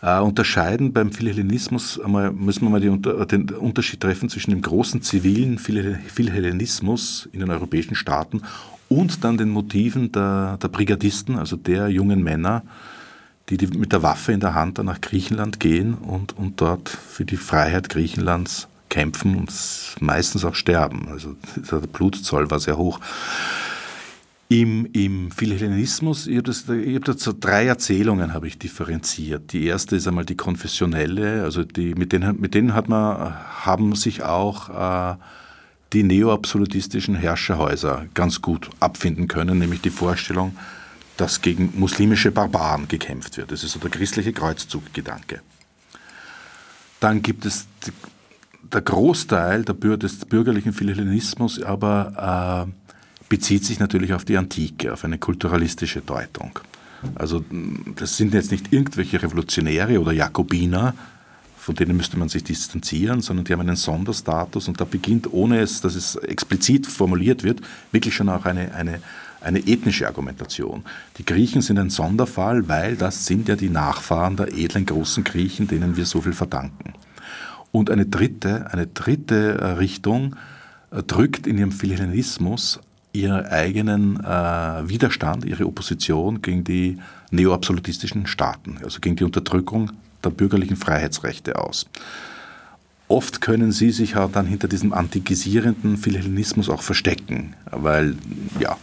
Äh, unterscheiden beim Philhellenismus einmal, müssen wir mal die, den Unterschied treffen zwischen dem großen zivilen Philhellenismus in den europäischen Staaten und dann den Motiven der, der Brigadisten, also der jungen Männer, die, die mit der Waffe in der Hand dann nach Griechenland gehen und, und dort für die Freiheit Griechenlands kämpfen und meistens auch sterben. Also der Blutzoll war sehr hoch. Im, im Philhellenismus, ich habe, habe dazu drei Erzählungen habe ich differenziert. Die erste ist einmal die konfessionelle, also die, mit, denen, mit denen hat man, haben sich auch äh, die neoabsolutistischen Herrscherhäuser ganz gut abfinden können, nämlich die Vorstellung, dass gegen muslimische Barbaren gekämpft wird. Das ist so der christliche Kreuzzuggedanke. Dann gibt es der Großteil des bürgerlichen Philhellenismus aber äh, bezieht sich natürlich auf die Antike, auf eine kulturalistische Deutung. Also das sind jetzt nicht irgendwelche Revolutionäre oder Jakobiner, von denen müsste man sich distanzieren, sondern die haben einen Sonderstatus und da beginnt, ohne es, dass es explizit formuliert wird, wirklich schon auch eine, eine eine ethnische Argumentation. Die Griechen sind ein Sonderfall, weil das sind ja die Nachfahren der edlen großen Griechen, denen wir so viel verdanken. Und eine dritte, eine dritte äh, Richtung äh, drückt in ihrem Philhellenismus ihren eigenen äh, Widerstand, ihre Opposition gegen die neoabsolutistischen Staaten, also gegen die Unterdrückung der bürgerlichen Freiheitsrechte aus. oft können sie sich dann hinter diesem antikisierenden Philhellenismus auch verstecken, weil ja,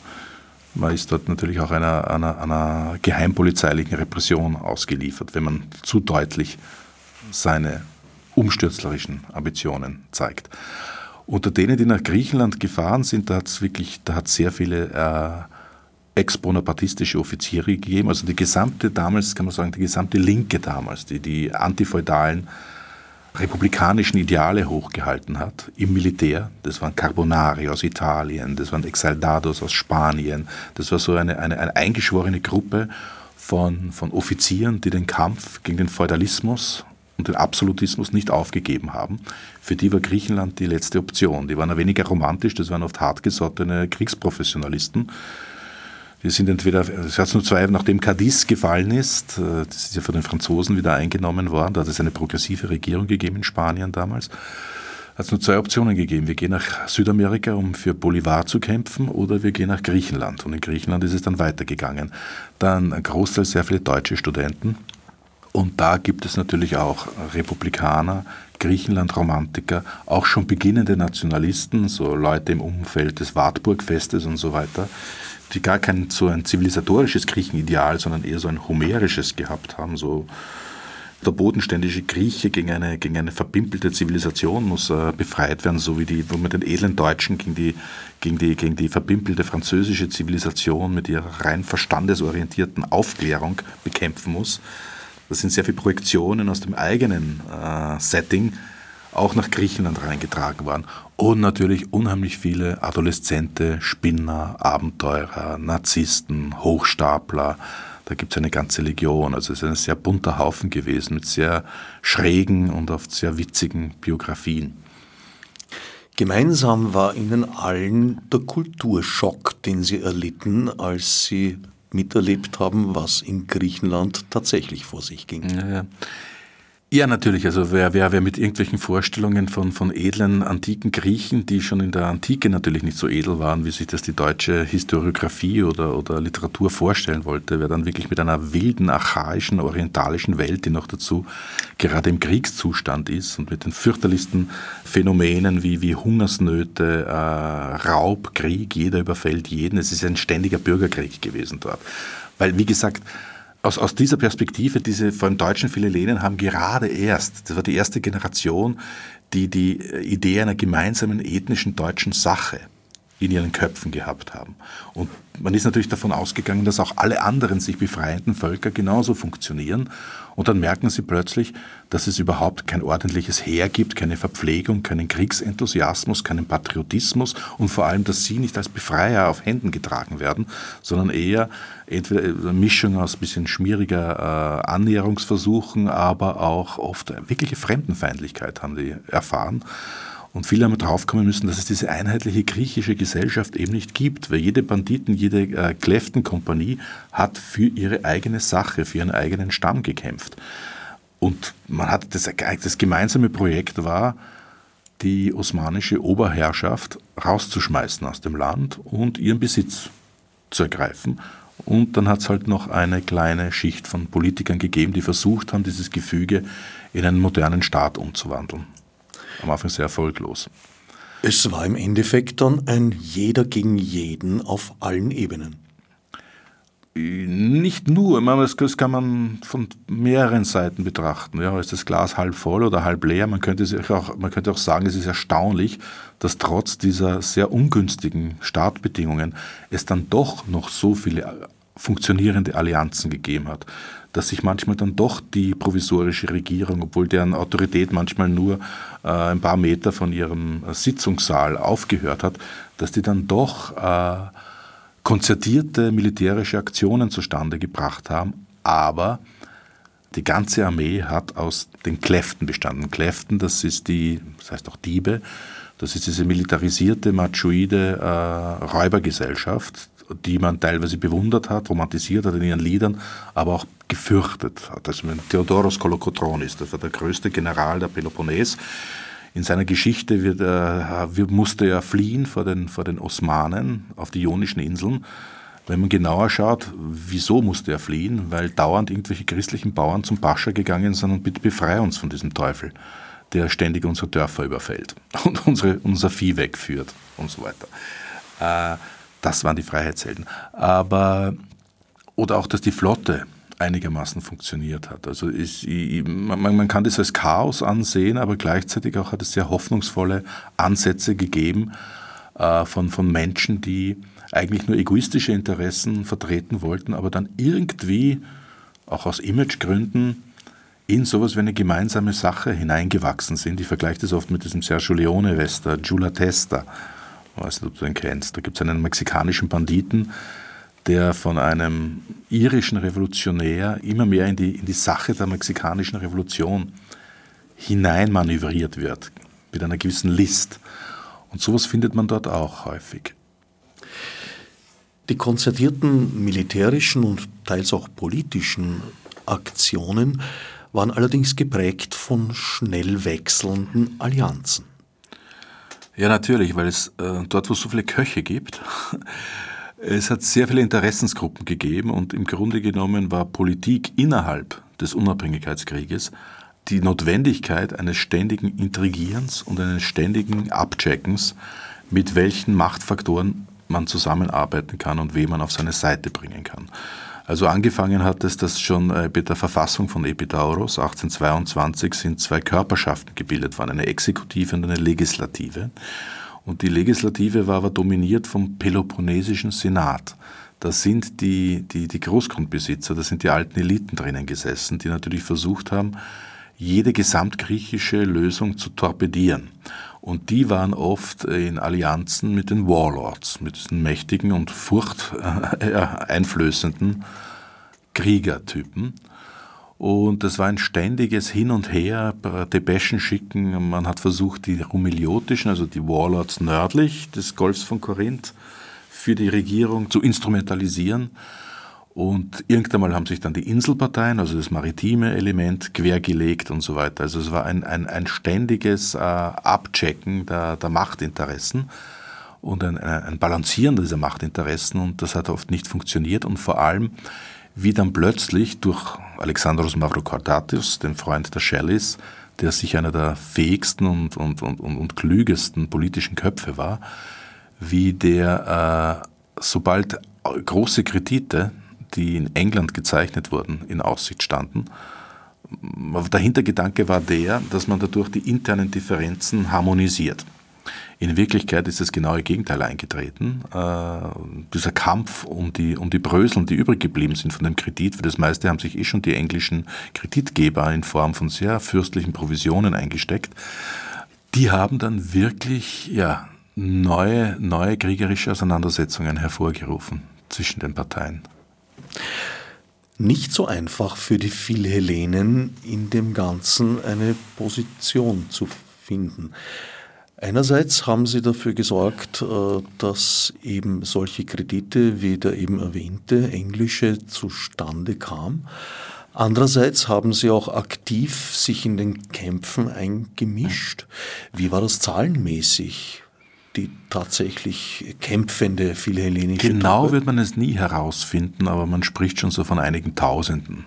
man ist dort natürlich auch einer, einer, einer geheimpolizeilichen Repression ausgeliefert, wenn man zu deutlich seine umstürzlerischen Ambitionen zeigt. Unter denen, die nach Griechenland gefahren sind, da hat es wirklich, da hat sehr viele äh, ex-bonapartistische Offiziere gegeben. Also die gesamte damals, kann man sagen, die gesamte Linke damals, die die antifeudalen republikanischen Ideale hochgehalten hat im Militär. Das waren Carbonari aus Italien, das waren Exaldados aus Spanien. Das war so eine, eine, eine eingeschworene Gruppe von, von Offizieren, die den Kampf gegen den Feudalismus und den Absolutismus nicht aufgegeben haben. Für die war Griechenland die letzte Option. Die waren weniger romantisch, das waren oft hartgesottene Kriegsprofessionalisten. Die sind entweder, es hat nur zwei, nachdem Cadiz gefallen ist, äh, das ist ja von den Franzosen wieder eingenommen worden, da hat es eine progressive Regierung gegeben in Spanien damals, hat es nur zwei Optionen gegeben. Wir gehen nach Südamerika, um für Bolivar zu kämpfen, oder wir gehen nach Griechenland. Und in Griechenland ist es dann weitergegangen. Dann ein Großteil sehr viele deutsche Studenten, und da gibt es natürlich auch Republikaner, Griechenland-Romantiker, auch schon beginnende Nationalisten, so Leute im Umfeld des Wartburg-Festes und so weiter, die gar kein so ein zivilisatorisches Griechenideal, sondern eher so ein homerisches gehabt haben, so der bodenständische Grieche gegen eine, gegen eine verbimpelte Zivilisation muss äh, befreit werden, so wie die, wo man den edlen Deutschen gegen die, gegen, die, gegen die verbimpelte französische Zivilisation mit ihrer rein verstandesorientierten Aufklärung bekämpfen muss. Das sind sehr viele Projektionen aus dem eigenen äh, Setting auch nach Griechenland reingetragen worden. Und natürlich unheimlich viele Adoleszente, Spinner, Abenteurer, Narzissten, Hochstapler. Da gibt es eine ganze Legion. Also es ist ein sehr bunter Haufen gewesen mit sehr schrägen und oft sehr witzigen Biografien. Gemeinsam war ihnen allen der Kulturschock, den sie erlitten, als sie miterlebt haben, was in Griechenland tatsächlich vor sich ging. Ja, ja. Ja, natürlich. Also wer, wer, wer mit irgendwelchen Vorstellungen von, von edlen antiken Griechen, die schon in der Antike natürlich nicht so edel waren, wie sich das die deutsche Historiografie oder, oder Literatur vorstellen wollte, wer dann wirklich mit einer wilden, archaischen, orientalischen Welt, die noch dazu gerade im Kriegszustand ist und mit den fürchterlichsten Phänomenen wie, wie Hungersnöte, äh, Raub, Krieg, jeder überfällt jeden. Es ist ein ständiger Bürgerkrieg gewesen dort. Weil, wie gesagt, aus, aus dieser Perspektive, diese vor allem deutschen Philellenen haben gerade erst, das war die erste Generation, die die Idee einer gemeinsamen ethnischen deutschen Sache in ihren Köpfen gehabt haben. Und man ist natürlich davon ausgegangen, dass auch alle anderen sich befreienden Völker genauso funktionieren. Und dann merken sie plötzlich, dass es überhaupt kein ordentliches Heer gibt, keine Verpflegung, keinen Kriegsenthusiasmus, keinen Patriotismus und vor allem, dass sie nicht als Befreier auf Händen getragen werden, sondern eher entweder eine Mischung aus ein bisschen schmieriger äh, Annäherungsversuchen, aber auch oft wirkliche Fremdenfeindlichkeit haben die erfahren. Und viele haben draufkommen müssen, dass es diese einheitliche griechische Gesellschaft eben nicht gibt, weil jede Banditen, jede äh, Kläftenkompanie hat für ihre eigene Sache, für ihren eigenen Stamm gekämpft. Und man hat das, das gemeinsame Projekt war, die osmanische Oberherrschaft rauszuschmeißen aus dem Land und ihren Besitz zu ergreifen. Und dann hat es halt noch eine kleine Schicht von Politikern gegeben, die versucht haben, dieses Gefüge in einen modernen Staat umzuwandeln am Anfang sehr erfolglos. Es war im Endeffekt dann ein jeder gegen jeden auf allen Ebenen. Nicht nur, das kann man von mehreren Seiten betrachten. Ja, ist das Glas halb voll oder halb leer? Man könnte, auch, man könnte auch sagen, es ist erstaunlich, dass trotz dieser sehr ungünstigen Startbedingungen es dann doch noch so viele funktionierende Allianzen gegeben hat dass sich manchmal dann doch die provisorische Regierung, obwohl deren Autorität manchmal nur äh, ein paar Meter von ihrem Sitzungssaal aufgehört hat, dass die dann doch äh, konzertierte militärische Aktionen zustande gebracht haben. Aber die ganze Armee hat aus den Kläften bestanden. Kläften, das ist die, das heißt auch Diebe, das ist diese militarisierte, machoide äh, Räubergesellschaft, die man teilweise bewundert hat, romantisiert hat in ihren Liedern, aber auch gefürchtet hat. Also Theodoros Kolokotronis, das war der größte General der Peloponnes. In seiner Geschichte wird, äh, musste er fliehen vor den, vor den Osmanen auf die Ionischen Inseln. Wenn man genauer schaut, wieso musste er fliehen? Weil dauernd irgendwelche christlichen Bauern zum Pascha gegangen sind und bitte befreie uns von diesem Teufel. der ständig unsere Dörfer überfällt und unsere, unser Vieh wegführt und so weiter. Äh, das waren die Freiheitshelden. Aber, oder auch, dass die Flotte einigermaßen funktioniert hat. Also ist, man, man, kann das als Chaos ansehen, aber gleichzeitig auch hat es sehr hoffnungsvolle Ansätze gegeben äh, von, von Menschen, die eigentlich nur egoistische Interessen vertreten wollten, aber dann irgendwie auch aus Imagegründen in sowas wie eine gemeinsame Sache hineingewachsen sind. Ich vergleiche das oft mit diesem Sergio Leone-Wester, Giula Testa. Ich weiß nicht, ob du den kennst. Da gibt es einen mexikanischen Banditen, der von einem irischen Revolutionär immer mehr in die, in die Sache der mexikanischen Revolution hineinmanövriert wird, mit einer gewissen List. Und sowas findet man dort auch häufig. Die konzertierten militärischen und teils auch politischen Aktionen waren allerdings geprägt von schnell wechselnden Allianzen. Ja, natürlich, weil es äh, dort, wo es so viele Köche gibt, es hat sehr viele Interessensgruppen gegeben und im Grunde genommen war Politik innerhalb des Unabhängigkeitskrieges die Notwendigkeit eines ständigen Intrigierens und eines ständigen Abcheckens, mit welchen Machtfaktoren man zusammenarbeiten kann und wen man auf seine Seite bringen kann. Also angefangen hat es, dass schon bei äh, der Verfassung von Epidauros 1822 sind zwei Körperschaften gebildet worden, eine Exekutive und eine Legislative. Und die Legislative war aber dominiert vom Peloponnesischen Senat. Da sind die, die, die Großgrundbesitzer, da sind die alten Eliten drinnen gesessen, die natürlich versucht haben, jede gesamtgriechische Lösung zu torpedieren. Und die waren oft in Allianzen mit den Warlords, mit diesen mächtigen und furchteinflößenden Kriegertypen. Und das war ein ständiges Hin und Her, Depeschen schicken. Man hat versucht, die Rumiliotischen, also die Warlords nördlich des Golfs von Korinth, für die Regierung zu instrumentalisieren und irgendwann mal haben sich dann die Inselparteien, also das maritime Element, quergelegt und so weiter. Also es war ein, ein, ein ständiges äh, Abchecken der, der Machtinteressen und ein, ein Balancieren dieser Machtinteressen und das hat oft nicht funktioniert und vor allem, wie dann plötzlich durch Alexandros Mavrokordatis, den Freund der Shelleys, der sich einer der fähigsten und, und, und, und, klügesten politischen Köpfe war, wie der, äh, sobald große Kredite die in England gezeichnet wurden, in Aussicht standen. Der Hintergedanke war der, dass man dadurch die internen Differenzen harmonisiert. In Wirklichkeit ist das genaue Gegenteil eingetreten. Äh, dieser Kampf um die, um die Bröseln, die übrig geblieben sind von dem Kredit, für das meiste haben sich eh schon die englischen Kreditgeber in Form von sehr fürstlichen Provisionen eingesteckt, die haben dann wirklich ja, neue, neue kriegerische Auseinandersetzungen hervorgerufen zwischen den Parteien nicht so einfach für die Philhellenen in dem Ganzen eine Position zu finden. Einerseits haben sie dafür gesorgt, äh, dass eben solche Kredite wie der eben erwähnte englische zustande kamen. Andererseits haben sie auch aktiv sich in den Kämpfen eingemischt. Wie war das zahlenmäßig? Die tatsächlich kämpfende philhellenische Genau Truppe? wird man es nie herausfinden, aber man spricht schon so von einigen Tausenden.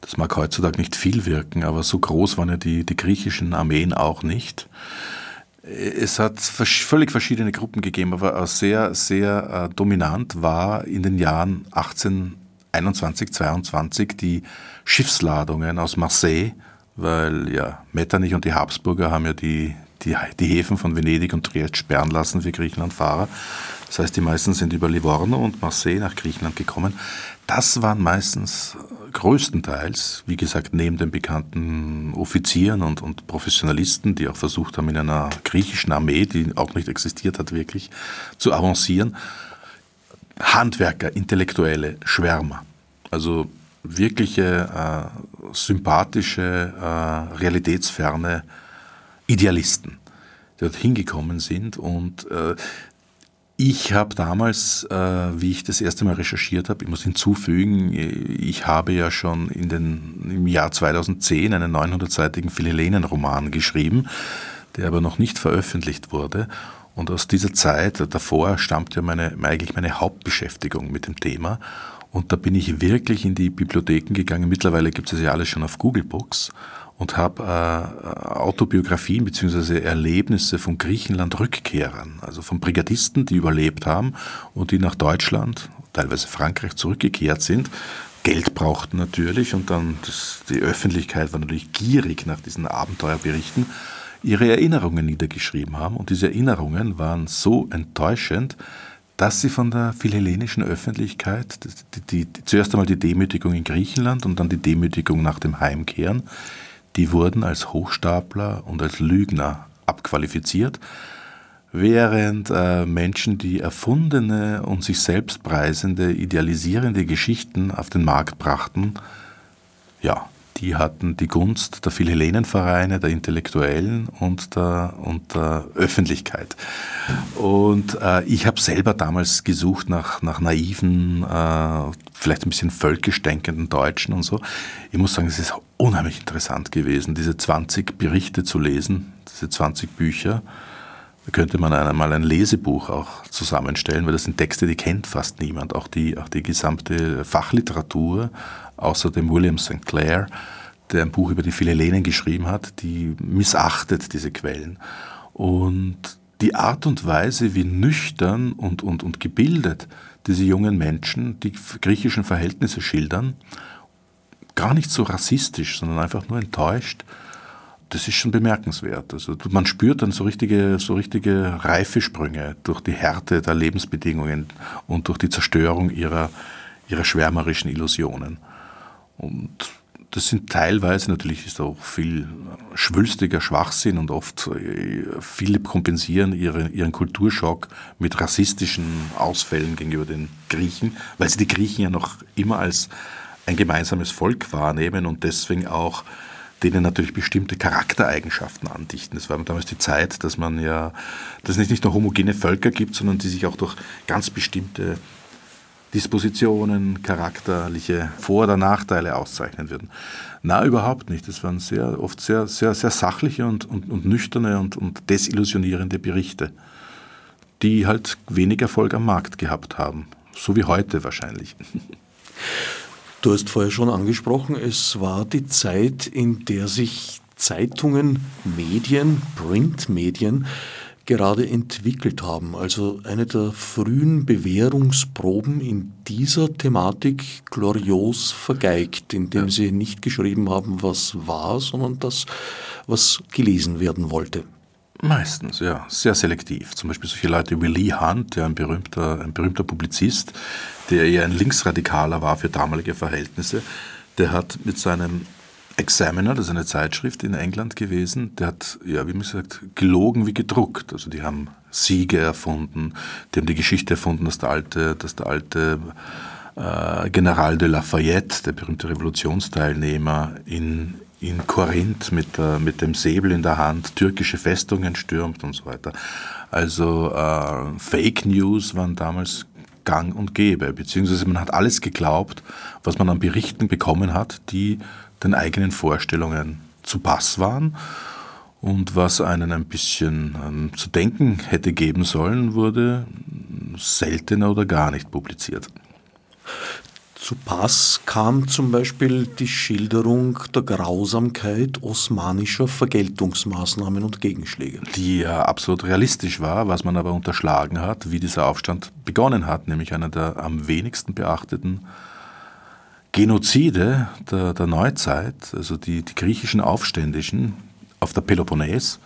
Das mag heutzutage nicht viel wirken, aber so groß waren ja die, die griechischen Armeen auch nicht. Es hat völlig verschiedene Gruppen gegeben, aber sehr, sehr äh, dominant war in den Jahren 1821, 22 die Schiffsladungen aus Marseille, weil ja Metternich und die Habsburger haben ja die, die, die Häfen von Venedig und Triest sperren lassen für Griechenlandfahrer. Das heißt, die meisten sind über Livorno und Marseille nach Griechenland gekommen. Das waren meistens größtenteils, wie gesagt, neben den bekannten Offizieren und, und Professionalisten, die auch versucht haben, in einer griechischen Armee, die auch nicht existiert hat, wirklich zu avancieren, Handwerker, Intellektuelle, Schwärmer. Also wirkliche äh, sympathische, äh, realitätsferne Idealisten, die dort hingekommen sind. Und äh, ich habe damals, äh, wie ich das erste Mal recherchiert habe, ich muss hinzufügen, ich habe ja schon in den, im Jahr 2010 einen 900-seitigen Philhellenen-Roman geschrieben, der aber noch nicht veröffentlicht wurde. Und aus dieser Zeit, davor stammt ja meine, eigentlich meine Hauptbeschäftigung mit dem Thema. Und da bin ich wirklich in die Bibliotheken gegangen. Mittlerweile gibt es ja alles schon auf Google Books und habe äh, Autobiografien bzw. Erlebnisse von Griechenland-Rückkehrern, also von Brigadisten, die überlebt haben und die nach Deutschland, teilweise Frankreich zurückgekehrt sind. Geld brauchten natürlich und dann das, die Öffentlichkeit war natürlich gierig nach diesen Abenteuerberichten, ihre Erinnerungen niedergeschrieben haben. Und diese Erinnerungen waren so enttäuschend, dass sie von der philhellenischen Öffentlichkeit die, die, zuerst einmal die Demütigung in Griechenland und dann die Demütigung nach dem Heimkehren die wurden als Hochstapler und als Lügner abqualifiziert, während äh, Menschen, die erfundene und sich selbst preisende, idealisierende Geschichten auf den Markt brachten, ja, die hatten die Gunst der Philhellenenvereine, der Intellektuellen und der, und der Öffentlichkeit. Und äh, ich habe selber damals gesucht nach, nach naiven, äh, vielleicht ein bisschen völkisch denkenden Deutschen und so. Ich muss sagen, es ist unheimlich interessant gewesen, diese 20 Berichte zu lesen, diese 20 Bücher. Da könnte man einmal ein Lesebuch auch zusammenstellen, weil das sind Texte, die kennt fast niemand. Auch die, auch die gesamte Fachliteratur, außer dem William St. Clair, der ein Buch über die Philhellenen geschrieben hat, die missachtet diese Quellen. Und die Art und Weise, wie nüchtern und, und, und gebildet diese jungen Menschen die griechischen Verhältnisse schildern, gar nicht so rassistisch, sondern einfach nur enttäuscht, das ist schon bemerkenswert. Also man spürt dann so richtige, so richtige Reifesprünge durch die Härte der Lebensbedingungen und durch die Zerstörung ihrer, ihrer schwärmerischen Illusionen. Und das sind teilweise, natürlich ist auch viel schwülstiger Schwachsinn und oft äh, viele kompensieren ihren, ihren Kulturschock mit rassistischen Ausfällen gegenüber den Griechen, weil sie die Griechen ja noch immer als ein gemeinsames Volk wahrnehmen und deswegen auch denen natürlich bestimmte Charaktereigenschaften andichten. Es war damals die Zeit, dass man ja, dass es nicht nur homogene Völker gibt, sondern die sich auch durch ganz bestimmte Dispositionen, charakterliche Vor- oder Nachteile auszeichnen würden. Na, überhaupt nicht. Es waren sehr, oft sehr, sehr, sehr sachliche und, und, und nüchterne und, und desillusionierende Berichte, die halt wenig Erfolg am Markt gehabt haben. So wie heute wahrscheinlich. Du hast vorher schon angesprochen, es war die Zeit, in der sich Zeitungen, Medien, Printmedien gerade entwickelt haben. Also eine der frühen Bewährungsproben in dieser Thematik glorios vergeigt, indem ja. sie nicht geschrieben haben, was war, sondern das, was gelesen werden wollte. Meistens, ja, sehr selektiv. Zum Beispiel solche Leute wie Lee Hunt, der ein berühmter, ein berühmter Publizist, der eher ein Linksradikaler war für damalige Verhältnisse, der hat mit seinem Examiner, das ist eine Zeitschrift in England gewesen, der hat, ja, wie man sagt, gelogen wie gedruckt. Also die haben Siege erfunden, die haben die Geschichte erfunden, dass der alte, dass der alte äh, General de Lafayette, der berühmte Revolutionsteilnehmer, in, in Korinth mit, äh, mit dem Säbel in der Hand türkische Festungen stürmt und so weiter. Also äh, Fake News waren damals gang und gäbe, beziehungsweise man hat alles geglaubt, was man an Berichten bekommen hat, die den eigenen Vorstellungen zu Pass waren. Und was einen ein bisschen ähm, zu denken hätte geben sollen, wurde seltener oder gar nicht publiziert. Zu Pass kam zum Beispiel die Schilderung der Grausamkeit osmanischer Vergeltungsmaßnahmen und Gegenschläge. Die ja absolut realistisch war, was man aber unterschlagen hat, wie dieser Aufstand begonnen hat, nämlich einer der am wenigsten beachteten Genozide der, der Neuzeit, also die, die, griechischen Aufständischen auf der Peloponnes,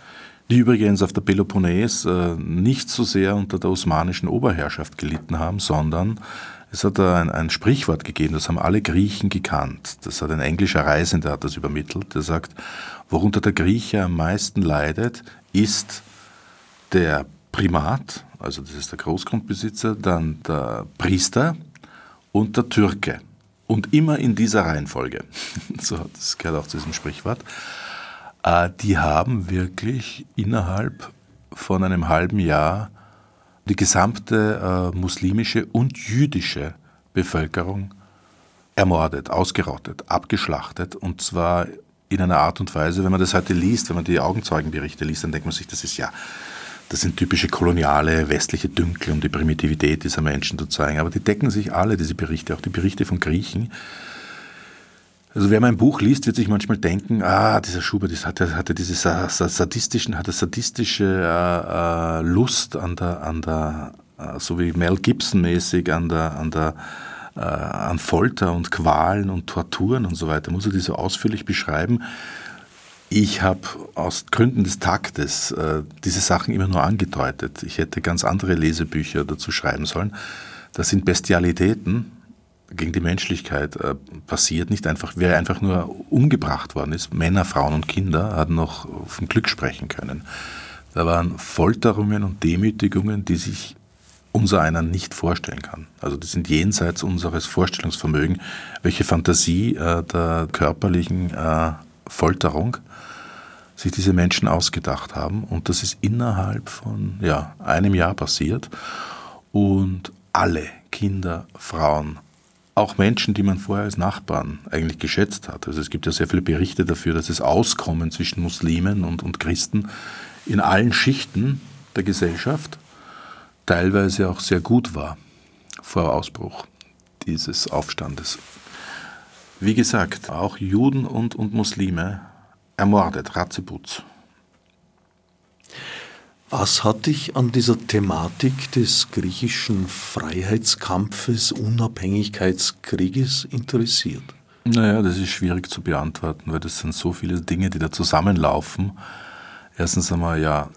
die übrigens auf der Peloponnes äh, nicht so sehr unter der osmanischen Oberherrschaft gelitten haben, sondern es hat ein, ein, Sprichwort gegeben, das haben alle Griechen gekannt. Das hat ein englischer Reisender hat das übermittelt, der sagt, worunter der Grieche am meisten leidet, ist der Primat, also das ist der Großgrundbesitzer, dann der Priester und der Türke. Und immer in dieser Reihenfolge. so, das gehört auch zu diesem Sprichwort. Äh, die haben wirklich innerhalb von einem halben Jahr die gesamte äh, muslimische und jüdische Bevölkerung ermordet, ausgerottet, abgeschlachtet. Und zwar in einer Art und Weise, wenn man das heute liest, wenn man die Augenzeugenberichte liest, dann denkt man sich, das ist ja das sind typische koloniale westliche Dünkel, um die Primitivität dieser Menschen zu zeigen. Aber die decken sich alle, diese Berichte, auch die Berichte von Griechen. Also wer mein Buch liest, wird sich manchmal denken, ah, dieser Schubert das hat, hatte diese sadistischen, hatte sadistische äh, äh, Lust an der, an der, äh, so wie Mel Gibson mäßig an der, an der, an Folter und Qualen und Torturen und so weiter. Muss er die so ausführlich beschreiben? Ich habe aus Gründen des Taktes äh, diese Sachen immer nur angedeutet. Ich hätte ganz andere Lesebücher dazu schreiben sollen. Das sind Bestialitäten, gegen die Menschlichkeit äh, passiert, nicht einfach, wer einfach nur umgebracht worden ist, Männer, Frauen und Kinder, hat noch vom Glück sprechen können. Da waren Folterungen und Demütigungen, die sich unser einer nicht vorstellen kann. Also die sind jenseits unseres Vorstellungsvermögens, welche Fantasie äh, der körperlichen äh, Folterung sich diese Menschen ausgedacht haben. Und das ist innerhalb von ja, einem Jahr passiert. Und alle Kinder, Frauen, auch Menschen, die man vorher als Nachbarn eigentlich geschätzt hat. Also es gibt ja sehr viele Berichte dafür, dass das Auskommen zwischen Muslimen und, und Christen in allen Schichten der Gesellschaft teilweise auch sehr gut war vor Ausbruch dieses Aufstandes. Wie gesagt, auch Juden und, und Muslime ermordet, Ratzeputz. Was hat dich an dieser Thematik des griechischen Freiheitskampfes, Unabhängigkeitskrieges interessiert? Naja, das ist schwierig zu beantworten, weil das sind so viele Dinge, die da zusammenlaufen. Erstens einmal ja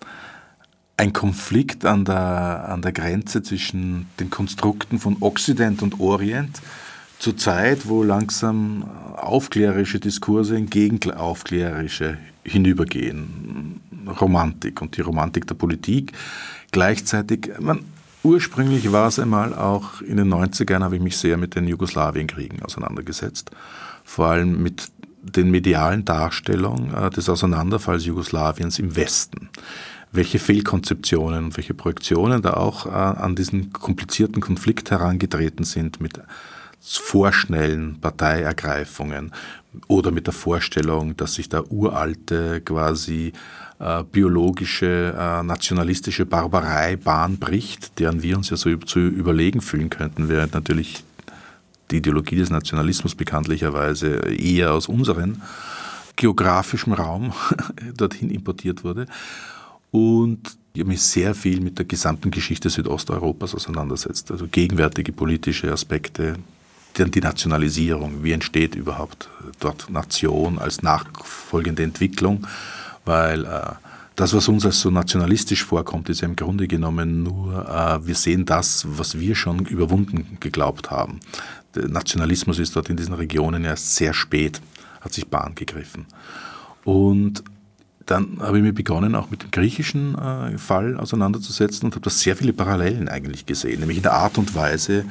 ein Konflikt an der, an der Grenze zwischen den Konstrukten von Occident und Orient zur Zeit, wo langsam aufklärerische Diskurse in gegenaufklärerische hinübergehen. Romantik und die Romantik der Politik. Gleichzeitig, man, ursprünglich war es einmal auch in den 90ern, habe ich mich sehr mit den Jugoslawienkriegen auseinandergesetzt. Vor allem mit den medialen Darstellungen äh, des Auseinanderfalls Jugoslawiens im Westen. Welche Fehlkonzeptionen und welche Projektionen da auch äh, an diesen komplizierten Konflikt herangetreten sind mit vorschnellen Parteiergreifungen oder mit der Vorstellung, dass sich der uralte quasi äh, biologische, äh, nationalistische Barbarei Bahn bricht, deren wir uns ja so zu überlegen fühlen könnten, während natürlich die Ideologie des Nationalismus bekanntlicherweise eher aus unserem geografischem Raum dorthin importiert wurde. Und ich habe mich sehr viel mit der gesamten Geschichte Südosteuropas auseinandersetzt, also gegenwärtige politische Aspekte, dann die Nationalisierung, wie entsteht überhaupt dort Nation als nachfolgende Entwicklung weil äh, das, was uns als so nationalistisch vorkommt, ist ja im Grunde genommen nur, äh, wir sehen das, was wir schon überwunden geglaubt haben. Der Nationalismus ist dort in diesen Regionen erst sehr spät, hat sich Bahn gegriffen. Und dann habe ich mir begonnen, auch mit dem griechischen äh, Fall auseinanderzusetzen und habe da sehr viele Parallelen eigentlich gesehen, nämlich in der Art und Weise äh,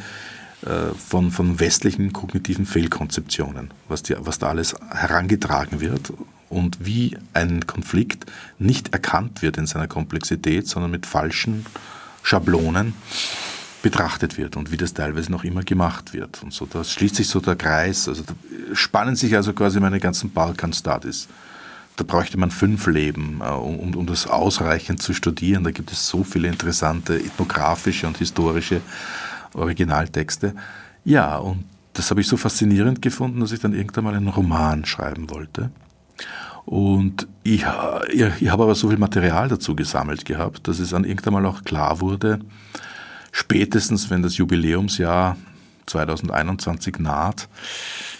von, von westlichen kognitiven Fehlkonzeptionen, was, die, was da alles herangetragen wird und wie ein Konflikt nicht erkannt wird in seiner Komplexität, sondern mit falschen Schablonen betrachtet wird und wie das teilweise noch immer gemacht wird. Und so, da schließt sich so der Kreis, also spannen sich also quasi meine ganzen Balkan-Studies. Da bräuchte man fünf Leben, äh, um, um das ausreichend zu studieren. Da gibt es so viele interessante ethnografische und historische Originaltexte. Ja, und das habe ich so faszinierend gefunden, dass ich dann irgendwann mal einen Roman schreiben wollte. Und ich, ich, ich habe aber so viel Material dazu gesammelt gehabt, dass es dann irgendwann mal auch klar wurde, spätestens wenn das Jubiläumsjahr 2021 naht,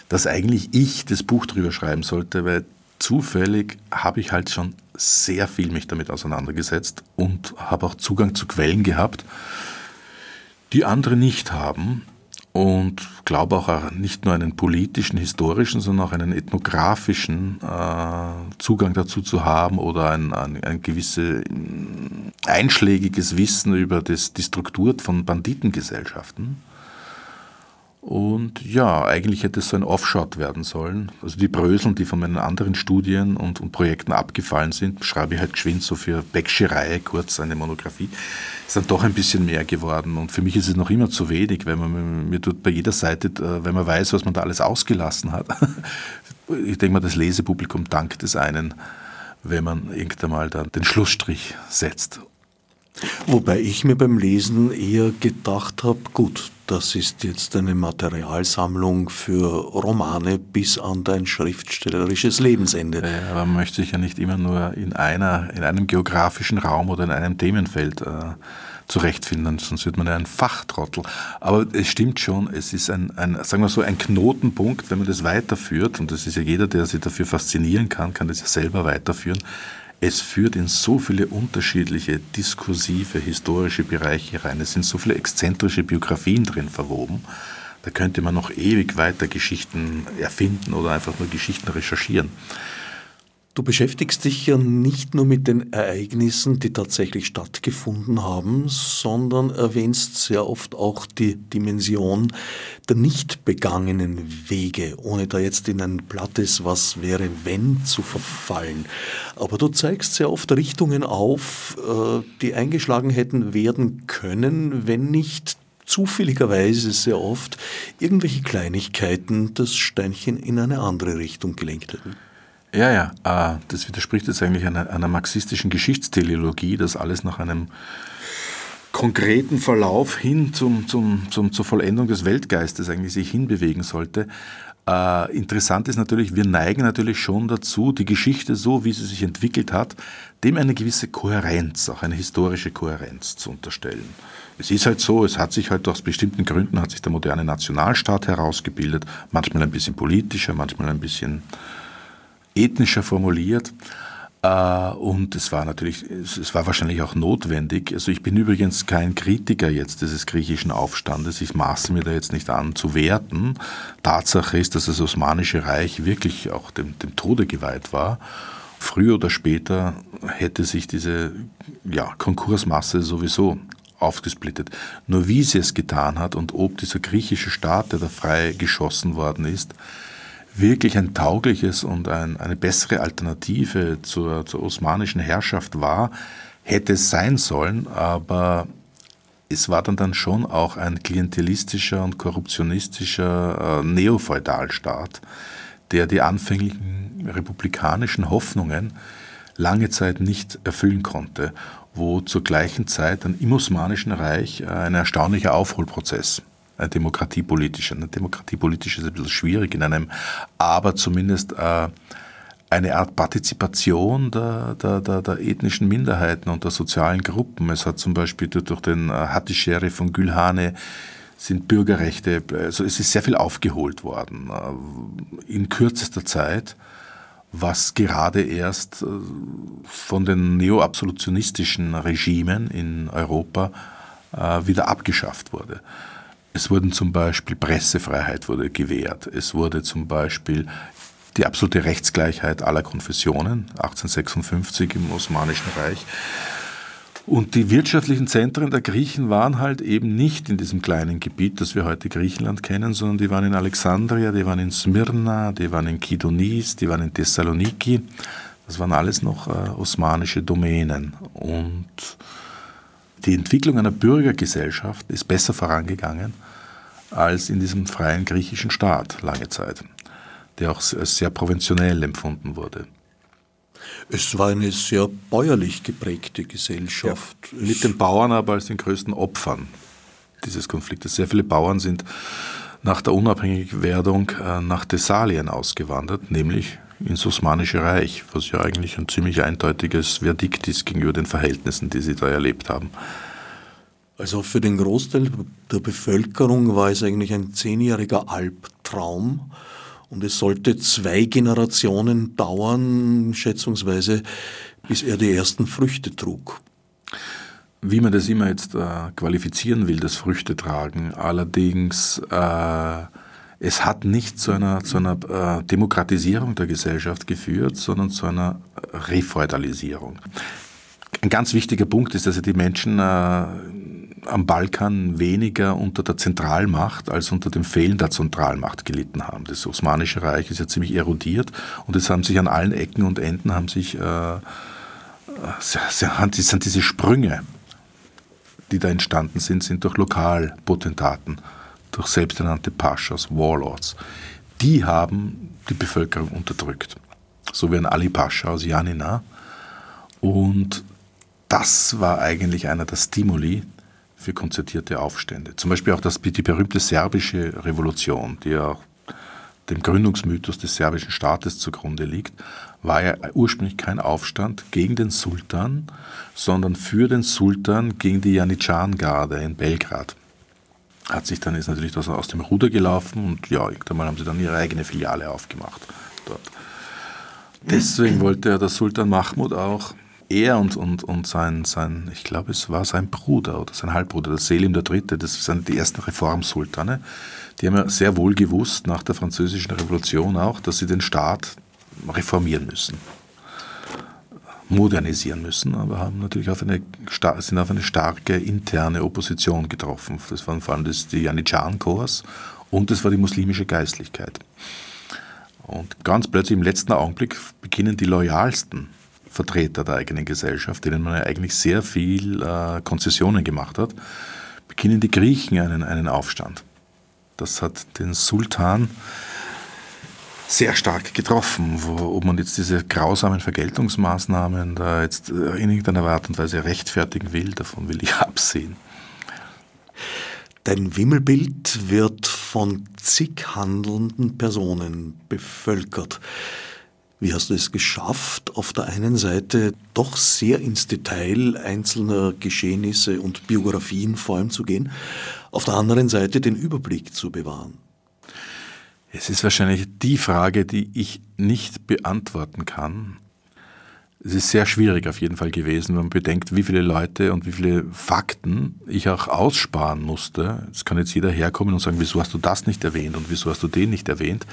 dass eigentlich ich das Buch drüber schreiben sollte, weil zufällig habe ich halt schon sehr viel mich damit auseinandergesetzt und habe auch Zugang zu Quellen gehabt, die andere nicht haben und glaube auch nicht nur einen politischen, historischen, sondern auch einen ethnografischen äh, Zugang dazu zu haben oder ein, ein, ein gewisses einschlägiges Wissen über das, die Struktur von Banditengesellschaften. Und ja, eigentlich hätte es so ein Offshot werden sollen. Also die Bröseln, die von meinen anderen Studien und, und Projekten abgefallen sind, schreibe ich halt geschwind so für Becksche Reihe kurz eine Monographie. Ist dann doch ein bisschen mehr geworden. Und für mich ist es noch immer zu wenig, weil man mir tut bei jeder Seite, äh, wenn man weiß, was man da alles ausgelassen hat. ich denke mal, das Lesepublikum dankt des einen, wenn man irgendwann mal dann den Schlussstrich setzt. Wobei ich mir beim Lesen eher gedacht habe, gut, das ist jetzt eine Materialsammlung für Romane bis an dein schriftstellerisches Lebensende. Ja, man möchte sich ja nicht immer nur in einer, in einem geografischen Raum oder in einem Themenfeld äh, zurechtfinden, sonst wird man ja ein Fachtrottel. Aber es stimmt schon, es ist ein, ein, sagen wir so, ein Knotenpunkt, wenn man das weiterführt, und das ist ja jeder, der sich dafür faszinieren kann, kann das ja selber weiterführen. Es führt in so viele unterschiedliche diskursive, historische Bereiche rein. Es sind so viele exzentrische Biografien drin verwoben. Da könnte man noch ewig weiter Geschichten erfinden oder einfach nur Geschichten recherchieren. Du beschäftigst dich ja nicht nur mit den Ereignissen, die tatsächlich stattgefunden haben, sondern erwähnst sehr oft auch die Dimension der nicht begangenen Wege, ohne da jetzt in ein plattes Was wäre wenn zu verfallen. Aber du zeigst sehr oft Richtungen auf, äh, die eingeschlagen hätten werden können, wenn nicht zufälligerweise sehr oft irgendwelche Kleinigkeiten das Steinchen in eine andere Richtung gelenkt hätten. Ja, ja, äh, das widerspricht jetzt eigentlich einer, einer marxistischen Geschichtsteleologie, dass alles nach einem konkreten Verlauf hin zum, zum, zum, zur Vollendung des Weltgeistes eigentlich sich hinbewegen sollte. Äh, interessant ist natürlich, wir neigen natürlich schon dazu, die Geschichte so, wie sie sich entwickelt hat, dem eine gewisse Kohärenz, auch eine historische Kohärenz zu unterstellen. Es ist halt so, es hat sich halt aus bestimmten Gründen hat sich der moderne Nationalstaat herausgebildet, manchmal ein bisschen politischer, manchmal ein bisschen ethnischer formuliert. Äh, und es war natürlich, es war wahrscheinlich auch notwendig. Also ich bin übrigens kein Kritiker jetzt dieses griechischen Aufstandes. Ich maße mir da jetzt nicht an zu werten. Tatsache ist, dass das Osmanische Reich wirklich auch dem, dem Tode geweiht war. Früher oder später hätte sich diese ja, Konkursmasse sowieso aufgesplittet. Nur wie sie es getan hat und ob dieser griechische Staat, der da frei geschossen worden ist, wirklich ein taugliches und ein, eine bessere Alternative zur, zur osmanischen Herrschaft war, hätte es sein sollen, aber es war dann, dann schon auch ein klientelistischer und korruptionistischer äh, Neofeudalstaat, der die anfänglichen republikanischen Hoffnungen lange Zeit nicht erfüllen konnte, wo zur gleichen Zeit dann im Osmanischen Reich äh, ein erstaunlicher Aufholprozess äh, demokratiepolitisch. Eine demokratiepolitisch ist ein bisschen schwierig in einem, aber zumindest äh, eine Art Partizipation der, der, der, der, ethnischen Minderheiten und der sozialen Gruppen. Es hat zum Beispiel durch den äh, Hattischere von Gülhane sind Bürgerrechte, also es ist sehr viel aufgeholt worden äh, in kürzester Zeit, was gerade erst äh, von den neoabsolutionistischen Regimen in Europa wieder abgeschafft wurde. Es wurden zum Beispiel Pressefreiheit wurde gewährt. Es wurde zum Beispiel die absolute Rechtsgleichheit aller Konfessionen 1856 im Osmanischen Reich. Und die wirtschaftlichen Zentren der Griechen waren halt eben nicht in diesem kleinen Gebiet, das wir heute Griechenland kennen, sondern die waren in Alexandria, die waren in Smyrna, die waren in Kidonis, die waren in Thessaloniki. Das waren alles noch äh, osmanische Domänen. Und die Entwicklung einer Bürgergesellschaft ist besser vorangegangen als in diesem freien griechischen Staat lange Zeit, der auch sehr provintionell empfunden wurde. Es war eine sehr bäuerlich geprägte Gesellschaft. Ja, mit den Bauern aber als den größten Opfern dieses Konfliktes. Sehr viele Bauern sind nach der Unabhängigwerdung äh, nach Thessalien ausgewandert, nämlich ins Osmanische Reich, was ja eigentlich ein ziemlich eindeutiges Verdikt ist gegenüber den Verhältnissen, die sie da erlebt haben. Also für den Großteil der Bevölkerung war es eigentlich ein zehnjähriger Albtraum und es sollte zwei Generationen dauern, schätzungsweise, bis er die ersten Früchte trug. Wie man das immer jetzt äh, qualifizieren will, das Früchte tragen, allerdings äh, es hat nicht zu einer, zu einer äh, Demokratisierung der Gesellschaft geführt, sondern zu einer Refeudalisierung. Ein ganz wichtiger Punkt ist, dass die Menschen äh, am Balkan weniger unter der Zentralmacht als unter dem Fehlen der Zentralmacht gelitten haben. Das Osmanische Reich ist ja ziemlich erodiert und es haben sich an allen Ecken und Enden haben sich äh, sind diese Sprünge, die da entstanden sind, sind durch Lokalpotentaten, durch selbsternannte Paschas, Warlords. Die haben die Bevölkerung unterdrückt. So wie ein Ali Pascha aus Janina. Und das war eigentlich einer der Stimuli für konzertierte Aufstände. Zum Beispiel auch das, die berühmte serbische Revolution, die ja auch dem Gründungsmythos des serbischen Staates zugrunde liegt, war ja ursprünglich kein Aufstand gegen den Sultan, sondern für den Sultan gegen die Janitschan-Garde in Belgrad. Hat sich dann ist natürlich das aus dem Ruder gelaufen und ja, irgendwann haben sie dann ihre eigene Filiale aufgemacht dort. Deswegen wollte ja der Sultan Mahmud auch er und, und, und sein, sein, ich glaube, es war sein Bruder oder sein Halbbruder, der Selim III., das sind die ersten Reformsultane, die haben ja sehr wohl gewusst, nach der französischen Revolution auch, dass sie den Staat reformieren müssen, modernisieren müssen, aber haben natürlich auf eine, sind auf eine starke interne Opposition getroffen. Das waren vor allem das, die Janitscharen-Korps und das war die muslimische Geistlichkeit. Und ganz plötzlich im letzten Augenblick beginnen die loyalsten Vertreter der eigenen Gesellschaft, denen man ja eigentlich sehr viel äh, Konzessionen gemacht hat, beginnen die Griechen einen, einen Aufstand. Das hat den Sultan sehr stark getroffen, wo, ob man jetzt diese grausamen Vergeltungsmaßnahmen da jetzt äh, in irgendeiner Art und Weise rechtfertigen will, davon will ich absehen. Dein Wimmelbild wird von zig handelnden Personen bevölkert. Wie hast du es geschafft, auf der einen Seite doch sehr ins Detail einzelner Geschehnisse und Biografien vor allem zu gehen, auf der anderen Seite den Überblick zu bewahren? Es ist wahrscheinlich die Frage, die ich nicht beantworten kann. Es ist sehr schwierig auf jeden Fall gewesen, wenn man bedenkt, wie viele Leute und wie viele Fakten ich auch aussparen musste. Es kann jetzt jeder herkommen und sagen, wieso hast du das nicht erwähnt und wieso hast du den nicht erwähnt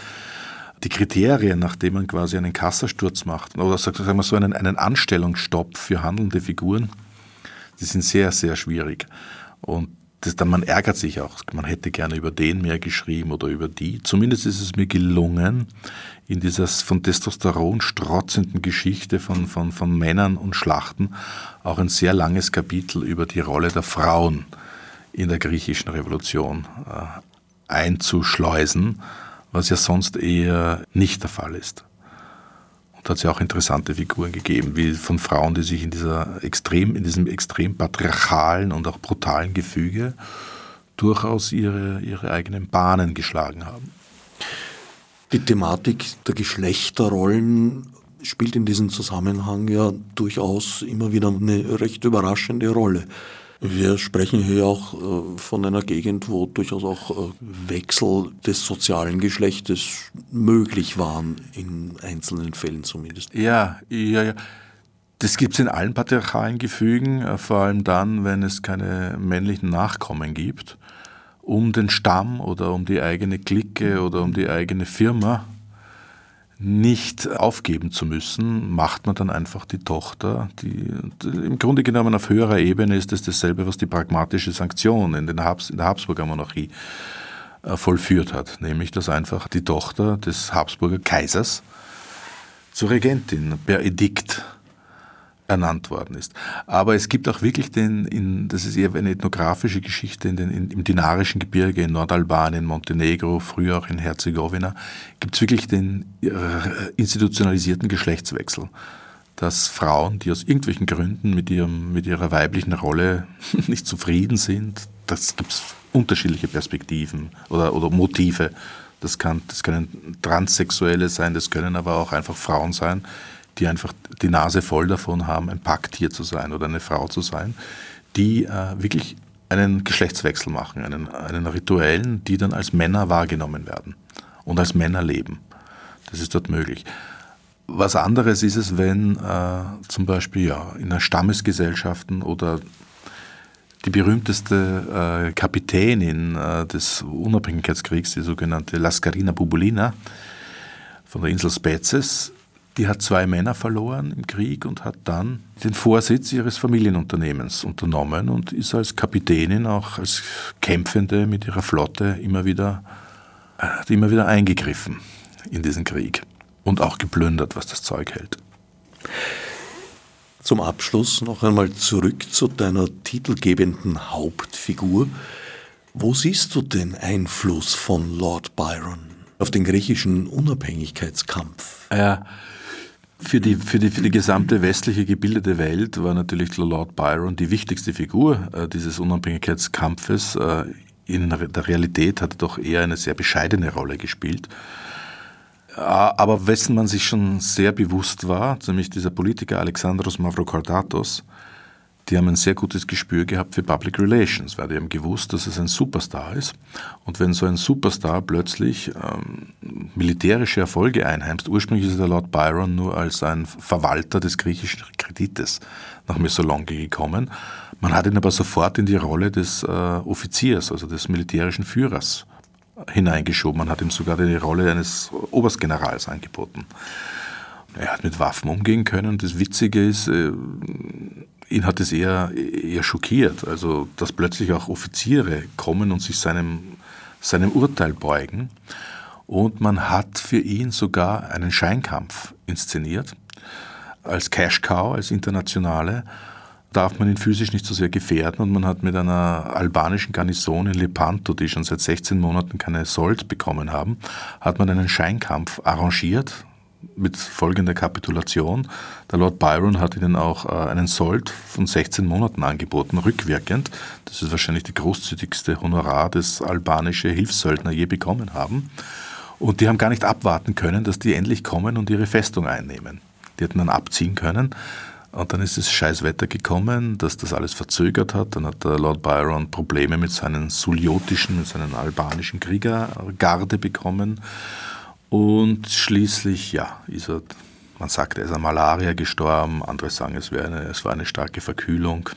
die Kriterien, nachdem man quasi einen Kassasturz macht oder sagen wir so einen, einen Anstellungsstopp für handelnde Figuren, die sind sehr, sehr schwierig. Und das, man ärgert sich auch, man hätte gerne über den mehr geschrieben oder über die. Zumindest ist es mir gelungen, in dieser von Testosteron strotzenden Geschichte von, von, von Männern und Schlachten auch ein sehr langes Kapitel über die Rolle der Frauen in der griechischen Revolution äh, einzuschleusen was ja sonst eher nicht der Fall ist. Und hat es ja auch interessante Figuren gegeben, wie von Frauen, die sich in, dieser extrem, in diesem extrem patriarchalen und auch brutalen Gefüge durchaus ihre, ihre eigenen Bahnen geschlagen haben. Die Thematik der Geschlechterrollen spielt in diesem Zusammenhang ja durchaus immer wieder eine recht überraschende Rolle. Wir sprechen hier auch äh, von einer Gegend, wo durchaus auch äh, Wechsel des sozialen Geschlechtes möglich waren, in einzelnen Fällen zumindest. Ja, ja, ja. Das gibt es in allen patriarchalen Gefügen, äh, vor allem dann, wenn es keine männlichen Nachkommen gibt. Um den Stamm oder um die eigene Clique oder um die eigene Firma nicht aufgeben zu müssen, macht man dann einfach die Tochter, die im Grunde genommen auf höherer Ebene ist es dasselbe, was die pragmatische Sanktion in, Habs, in der Habsburger Monarchie äh, vollführt hat, nämlich dass einfach die Tochter des Habsburger Kaisers zur Regentin per Edikt ernannt worden ist. Aber es gibt auch wirklich den, in, das ist eher eine ethnografische Geschichte, in den, in, im Dinarischen Gebirge in Nordalbanien, Montenegro, früher auch in Herzegowina, gibt es wirklich den äh, institutionalisierten Geschlechtswechsel. Dass Frauen, die aus irgendwelchen Gründen mit, ihrem, mit ihrer weiblichen Rolle nicht zufrieden sind, das gibt es unterschiedliche Perspektiven oder, oder Motive. Das, kann, das können Transsexuelle sein, das können aber auch einfach Frauen sein, die einfach die Nase voll davon haben, ein Packtier zu sein oder eine Frau zu sein, die äh, wirklich einen Geschlechtswechsel machen, einen, einen rituellen, die dann als Männer wahrgenommen werden und als Männer leben. Das ist dort möglich. Was anderes ist es, wenn äh, zum Beispiel ja, in Stammesgesellschaften oder die berühmteste äh, Kapitänin äh, des Unabhängigkeitskriegs, die sogenannte Lascarina Bubulina von der Insel Spezies, die hat zwei Männer verloren im Krieg und hat dann den Vorsitz ihres Familienunternehmens unternommen und ist als Kapitänin auch als Kämpfende mit ihrer Flotte immer wieder, hat immer wieder eingegriffen in diesen Krieg und auch geplündert, was das Zeug hält. Zum Abschluss noch einmal zurück zu deiner titelgebenden Hauptfigur. Wo siehst du den Einfluss von Lord Byron auf den griechischen Unabhängigkeitskampf? Ja, Für die, für, die, für die gesamte westliche gebildete Welt war natürlich Lord Byron die wichtigste Figur äh, dieses Unabhängigkeitskampfes. Äh, in der Realität hat er doch eher eine sehr bescheidene Rolle gespielt. Äh, aber wessen man sich schon sehr bewusst war, nämlich dieser Politiker Alexandros Mavrokordatos, die haben ein sehr gutes Gespür gehabt für Public Relations, weil die haben gewusst, dass es ein Superstar ist. Und wenn so ein Superstar plötzlich ähm, militärische Erfolge einheimst, ursprünglich ist der Lord Byron nur als ein Verwalter des griechischen Kredites nach Missolonghi gekommen. Man hat ihn aber sofort in die Rolle des äh, Offiziers, also des militärischen Führers hineingeschoben. Man hat ihm sogar die Rolle eines Oberstgenerals angeboten. Er hat mit Waffen umgehen können. Das Witzige ist, äh, ihn hat es eher, eher schockiert, also dass plötzlich auch Offiziere kommen und sich seinem, seinem Urteil beugen. Und man hat für ihn sogar einen Scheinkampf inszeniert. Als Cash Cow, als internationale, darf man ihn physisch nicht so sehr gefährden und man hat mit einer albanischen Garnison in Lepanto, die schon seit 16 Monaten keine Sold bekommen haben, hat man einen Scheinkampf arrangiert, mit folgender Kapitulation. Der Lord Byron hat ihnen auch äh, einen Sold von 16 Monaten angeboten, rückwirkend. Das ist wahrscheinlich die großzügigste Honorar, das albanische Hilfssöldner je bekommen haben. Und die haben gar nicht abwarten können, dass die endlich kommen und ihre Festung einnehmen. Die hätten dann abziehen können. Und dann ist es scheiß Wetter gekommen, dass das alles verzögert hat. Dann hat der Lord Byron Probleme mit seinen suliotischen, mit seinen albanischen Kriegergarde bekommen. Und schließlich, ja, ist er, man sagt, er ist an Malaria gestorben, andere sagen, es, eine, es war eine starke Verkühlung.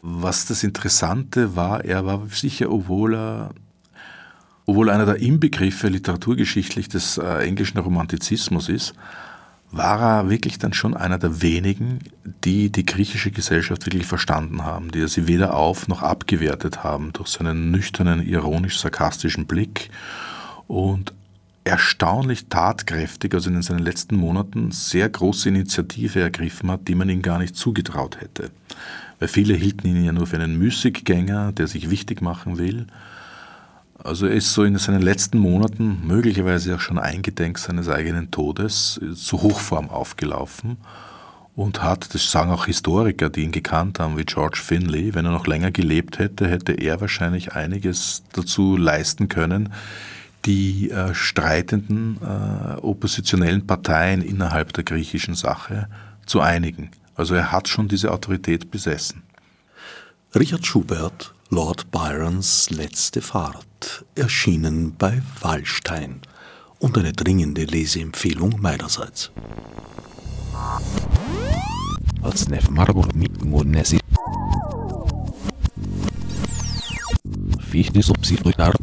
Was das Interessante war, er war sicher, obwohl er, obwohl einer der Inbegriffe literaturgeschichtlich des äh, englischen Romantizismus ist, war er wirklich dann schon einer der wenigen, die die griechische Gesellschaft wirklich verstanden haben, die sie weder auf noch abgewertet haben durch seinen nüchternen, ironisch-sarkastischen Blick und erstaunlich tatkräftig, also in seinen letzten Monaten sehr große Initiative ergriffen hat, die man ihm gar nicht zugetraut hätte. Weil viele hielten ihn ja nur für einen Müßiggänger, der sich wichtig machen will. Also er ist so in seinen letzten Monaten, möglicherweise auch schon eingedenk seines eigenen Todes, zu Hochform aufgelaufen und hat, das sagen auch Historiker, die ihn gekannt haben, wie George Finlay, wenn er noch länger gelebt hätte, hätte er wahrscheinlich einiges dazu leisten können, die äh, streitenden äh, oppositionellen Parteien innerhalb der griechischen Sache zu einigen. Also er hat schon diese Autorität besessen. Richard Schubert, Lord Byrons letzte Fahrt, erschienen bei Wallstein und eine dringende Leseempfehlung meinerseits. Fichte subsidiar